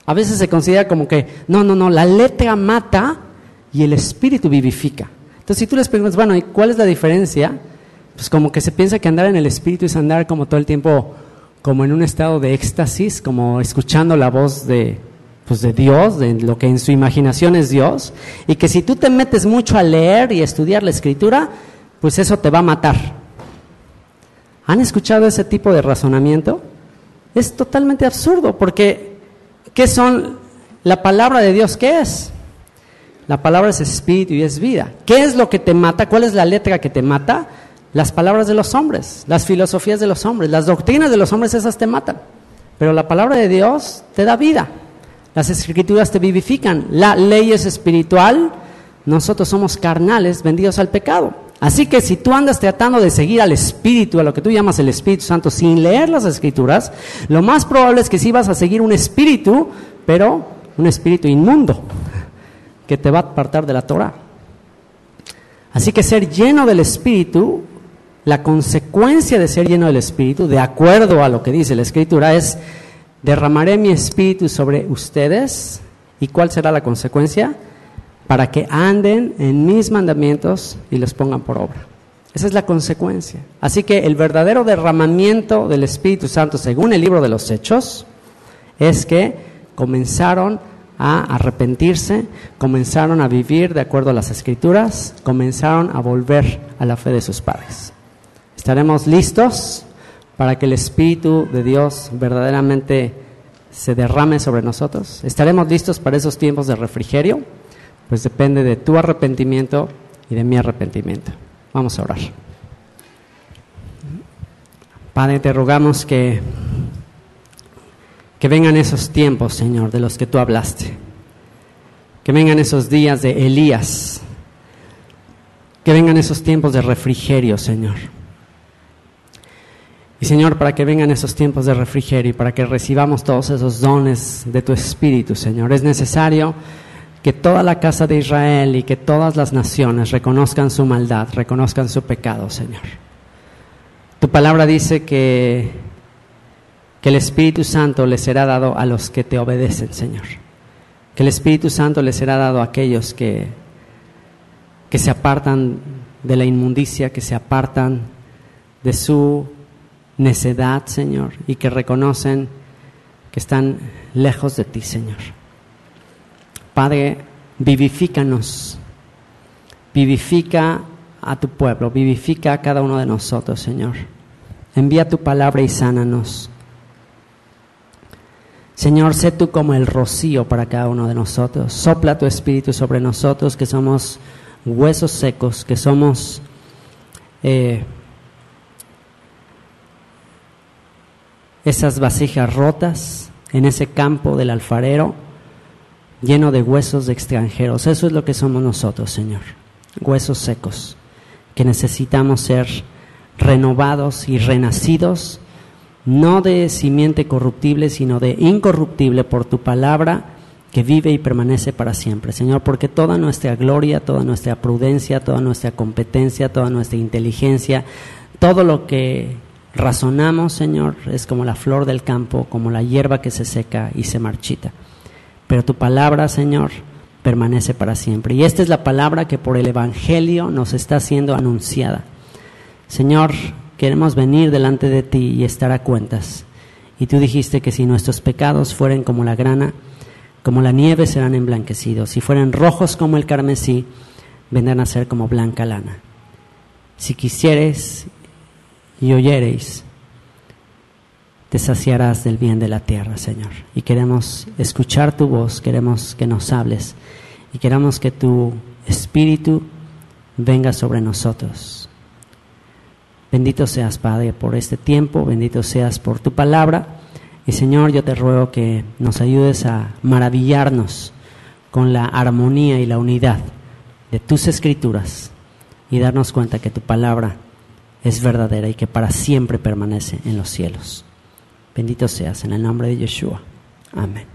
A veces se considera como que, no, no, no, la letra mata y el espíritu vivifica. Entonces, si tú les preguntas, bueno, ¿y cuál es la diferencia? Pues como que se piensa que andar en el espíritu es andar como todo el tiempo, como en un estado de éxtasis, como escuchando la voz de, pues de Dios, de lo que en su imaginación es Dios, y que si tú te metes mucho a leer y estudiar la escritura, pues eso te va a matar. ¿Han escuchado ese tipo de razonamiento? Es totalmente absurdo, porque ¿qué son la palabra de Dios? ¿Qué es? La palabra es espíritu y es vida. ¿Qué es lo que te mata? ¿Cuál es la letra que te mata? Las palabras de los hombres, las filosofías de los hombres, las doctrinas de los hombres, esas te matan. Pero la palabra de Dios te da vida. Las escrituras te vivifican. La ley es espiritual. Nosotros somos carnales, vendidos al pecado. Así que si tú andas tratando de seguir al Espíritu, a lo que tú llamas el Espíritu Santo, sin leer las Escrituras, lo más probable es que sí vas a seguir un espíritu, pero un espíritu inmundo, que te va a apartar de la Torah. Así que ser lleno del Espíritu, la consecuencia de ser lleno del Espíritu, de acuerdo a lo que dice la Escritura, es derramaré mi Espíritu sobre ustedes. ¿Y cuál será la consecuencia? para que anden en mis mandamientos y los pongan por obra. Esa es la consecuencia. Así que el verdadero derramamiento del Espíritu Santo, según el libro de los Hechos, es que comenzaron a arrepentirse, comenzaron a vivir de acuerdo a las escrituras, comenzaron a volver a la fe de sus padres. ¿Estaremos listos para que el Espíritu de Dios verdaderamente se derrame sobre nosotros? ¿Estaremos listos para esos tiempos de refrigerio? pues depende de tu arrepentimiento y de mi arrepentimiento. Vamos a orar. Padre, te rogamos que, que vengan esos tiempos, Señor, de los que tú hablaste. Que vengan esos días de Elías. Que vengan esos tiempos de refrigerio, Señor. Y Señor, para que vengan esos tiempos de refrigerio y para que recibamos todos esos dones de tu Espíritu, Señor, es necesario que toda la casa de Israel y que todas las naciones reconozcan su maldad, reconozcan su pecado, Señor. Tu palabra dice que, que el Espíritu Santo le será dado a los que te obedecen, Señor. Que el Espíritu Santo le será dado a aquellos que, que se apartan de la inmundicia, que se apartan de su necedad, Señor, y que reconocen que están lejos de ti, Señor. Padre, vivifícanos, vivifica a tu pueblo, vivifica a cada uno de nosotros, Señor. Envía tu palabra y sánanos. Señor, sé tú como el rocío para cada uno de nosotros. Sopla tu espíritu sobre nosotros que somos huesos secos, que somos eh, esas vasijas rotas en ese campo del alfarero lleno de huesos de extranjeros. Eso es lo que somos nosotros, Señor. Huesos secos, que necesitamos ser renovados y renacidos, no de simiente corruptible, sino de incorruptible por tu palabra que vive y permanece para siempre, Señor, porque toda nuestra gloria, toda nuestra prudencia, toda nuestra competencia, toda nuestra inteligencia, todo lo que razonamos, Señor, es como la flor del campo, como la hierba que se seca y se marchita. Pero tu palabra, Señor, permanece para siempre. Y esta es la palabra que por el Evangelio nos está siendo anunciada. Señor, queremos venir delante de ti y estar a cuentas. Y tú dijiste que si nuestros pecados fueren como la grana, como la nieve serán emblanquecidos. Si fueran rojos como el carmesí, vendrán a ser como blanca lana. Si quisieres y oyereis, te saciarás del bien de la tierra, Señor. Y queremos escuchar tu voz, queremos que nos hables y queremos que tu espíritu venga sobre nosotros. Bendito seas, Padre, por este tiempo, bendito seas por tu palabra. Y Señor, yo te ruego que nos ayudes a maravillarnos con la armonía y la unidad de tus escrituras y darnos cuenta que tu palabra es verdadera y que para siempre permanece en los cielos. Bendito seas en el nombre de Yeshua. Amén.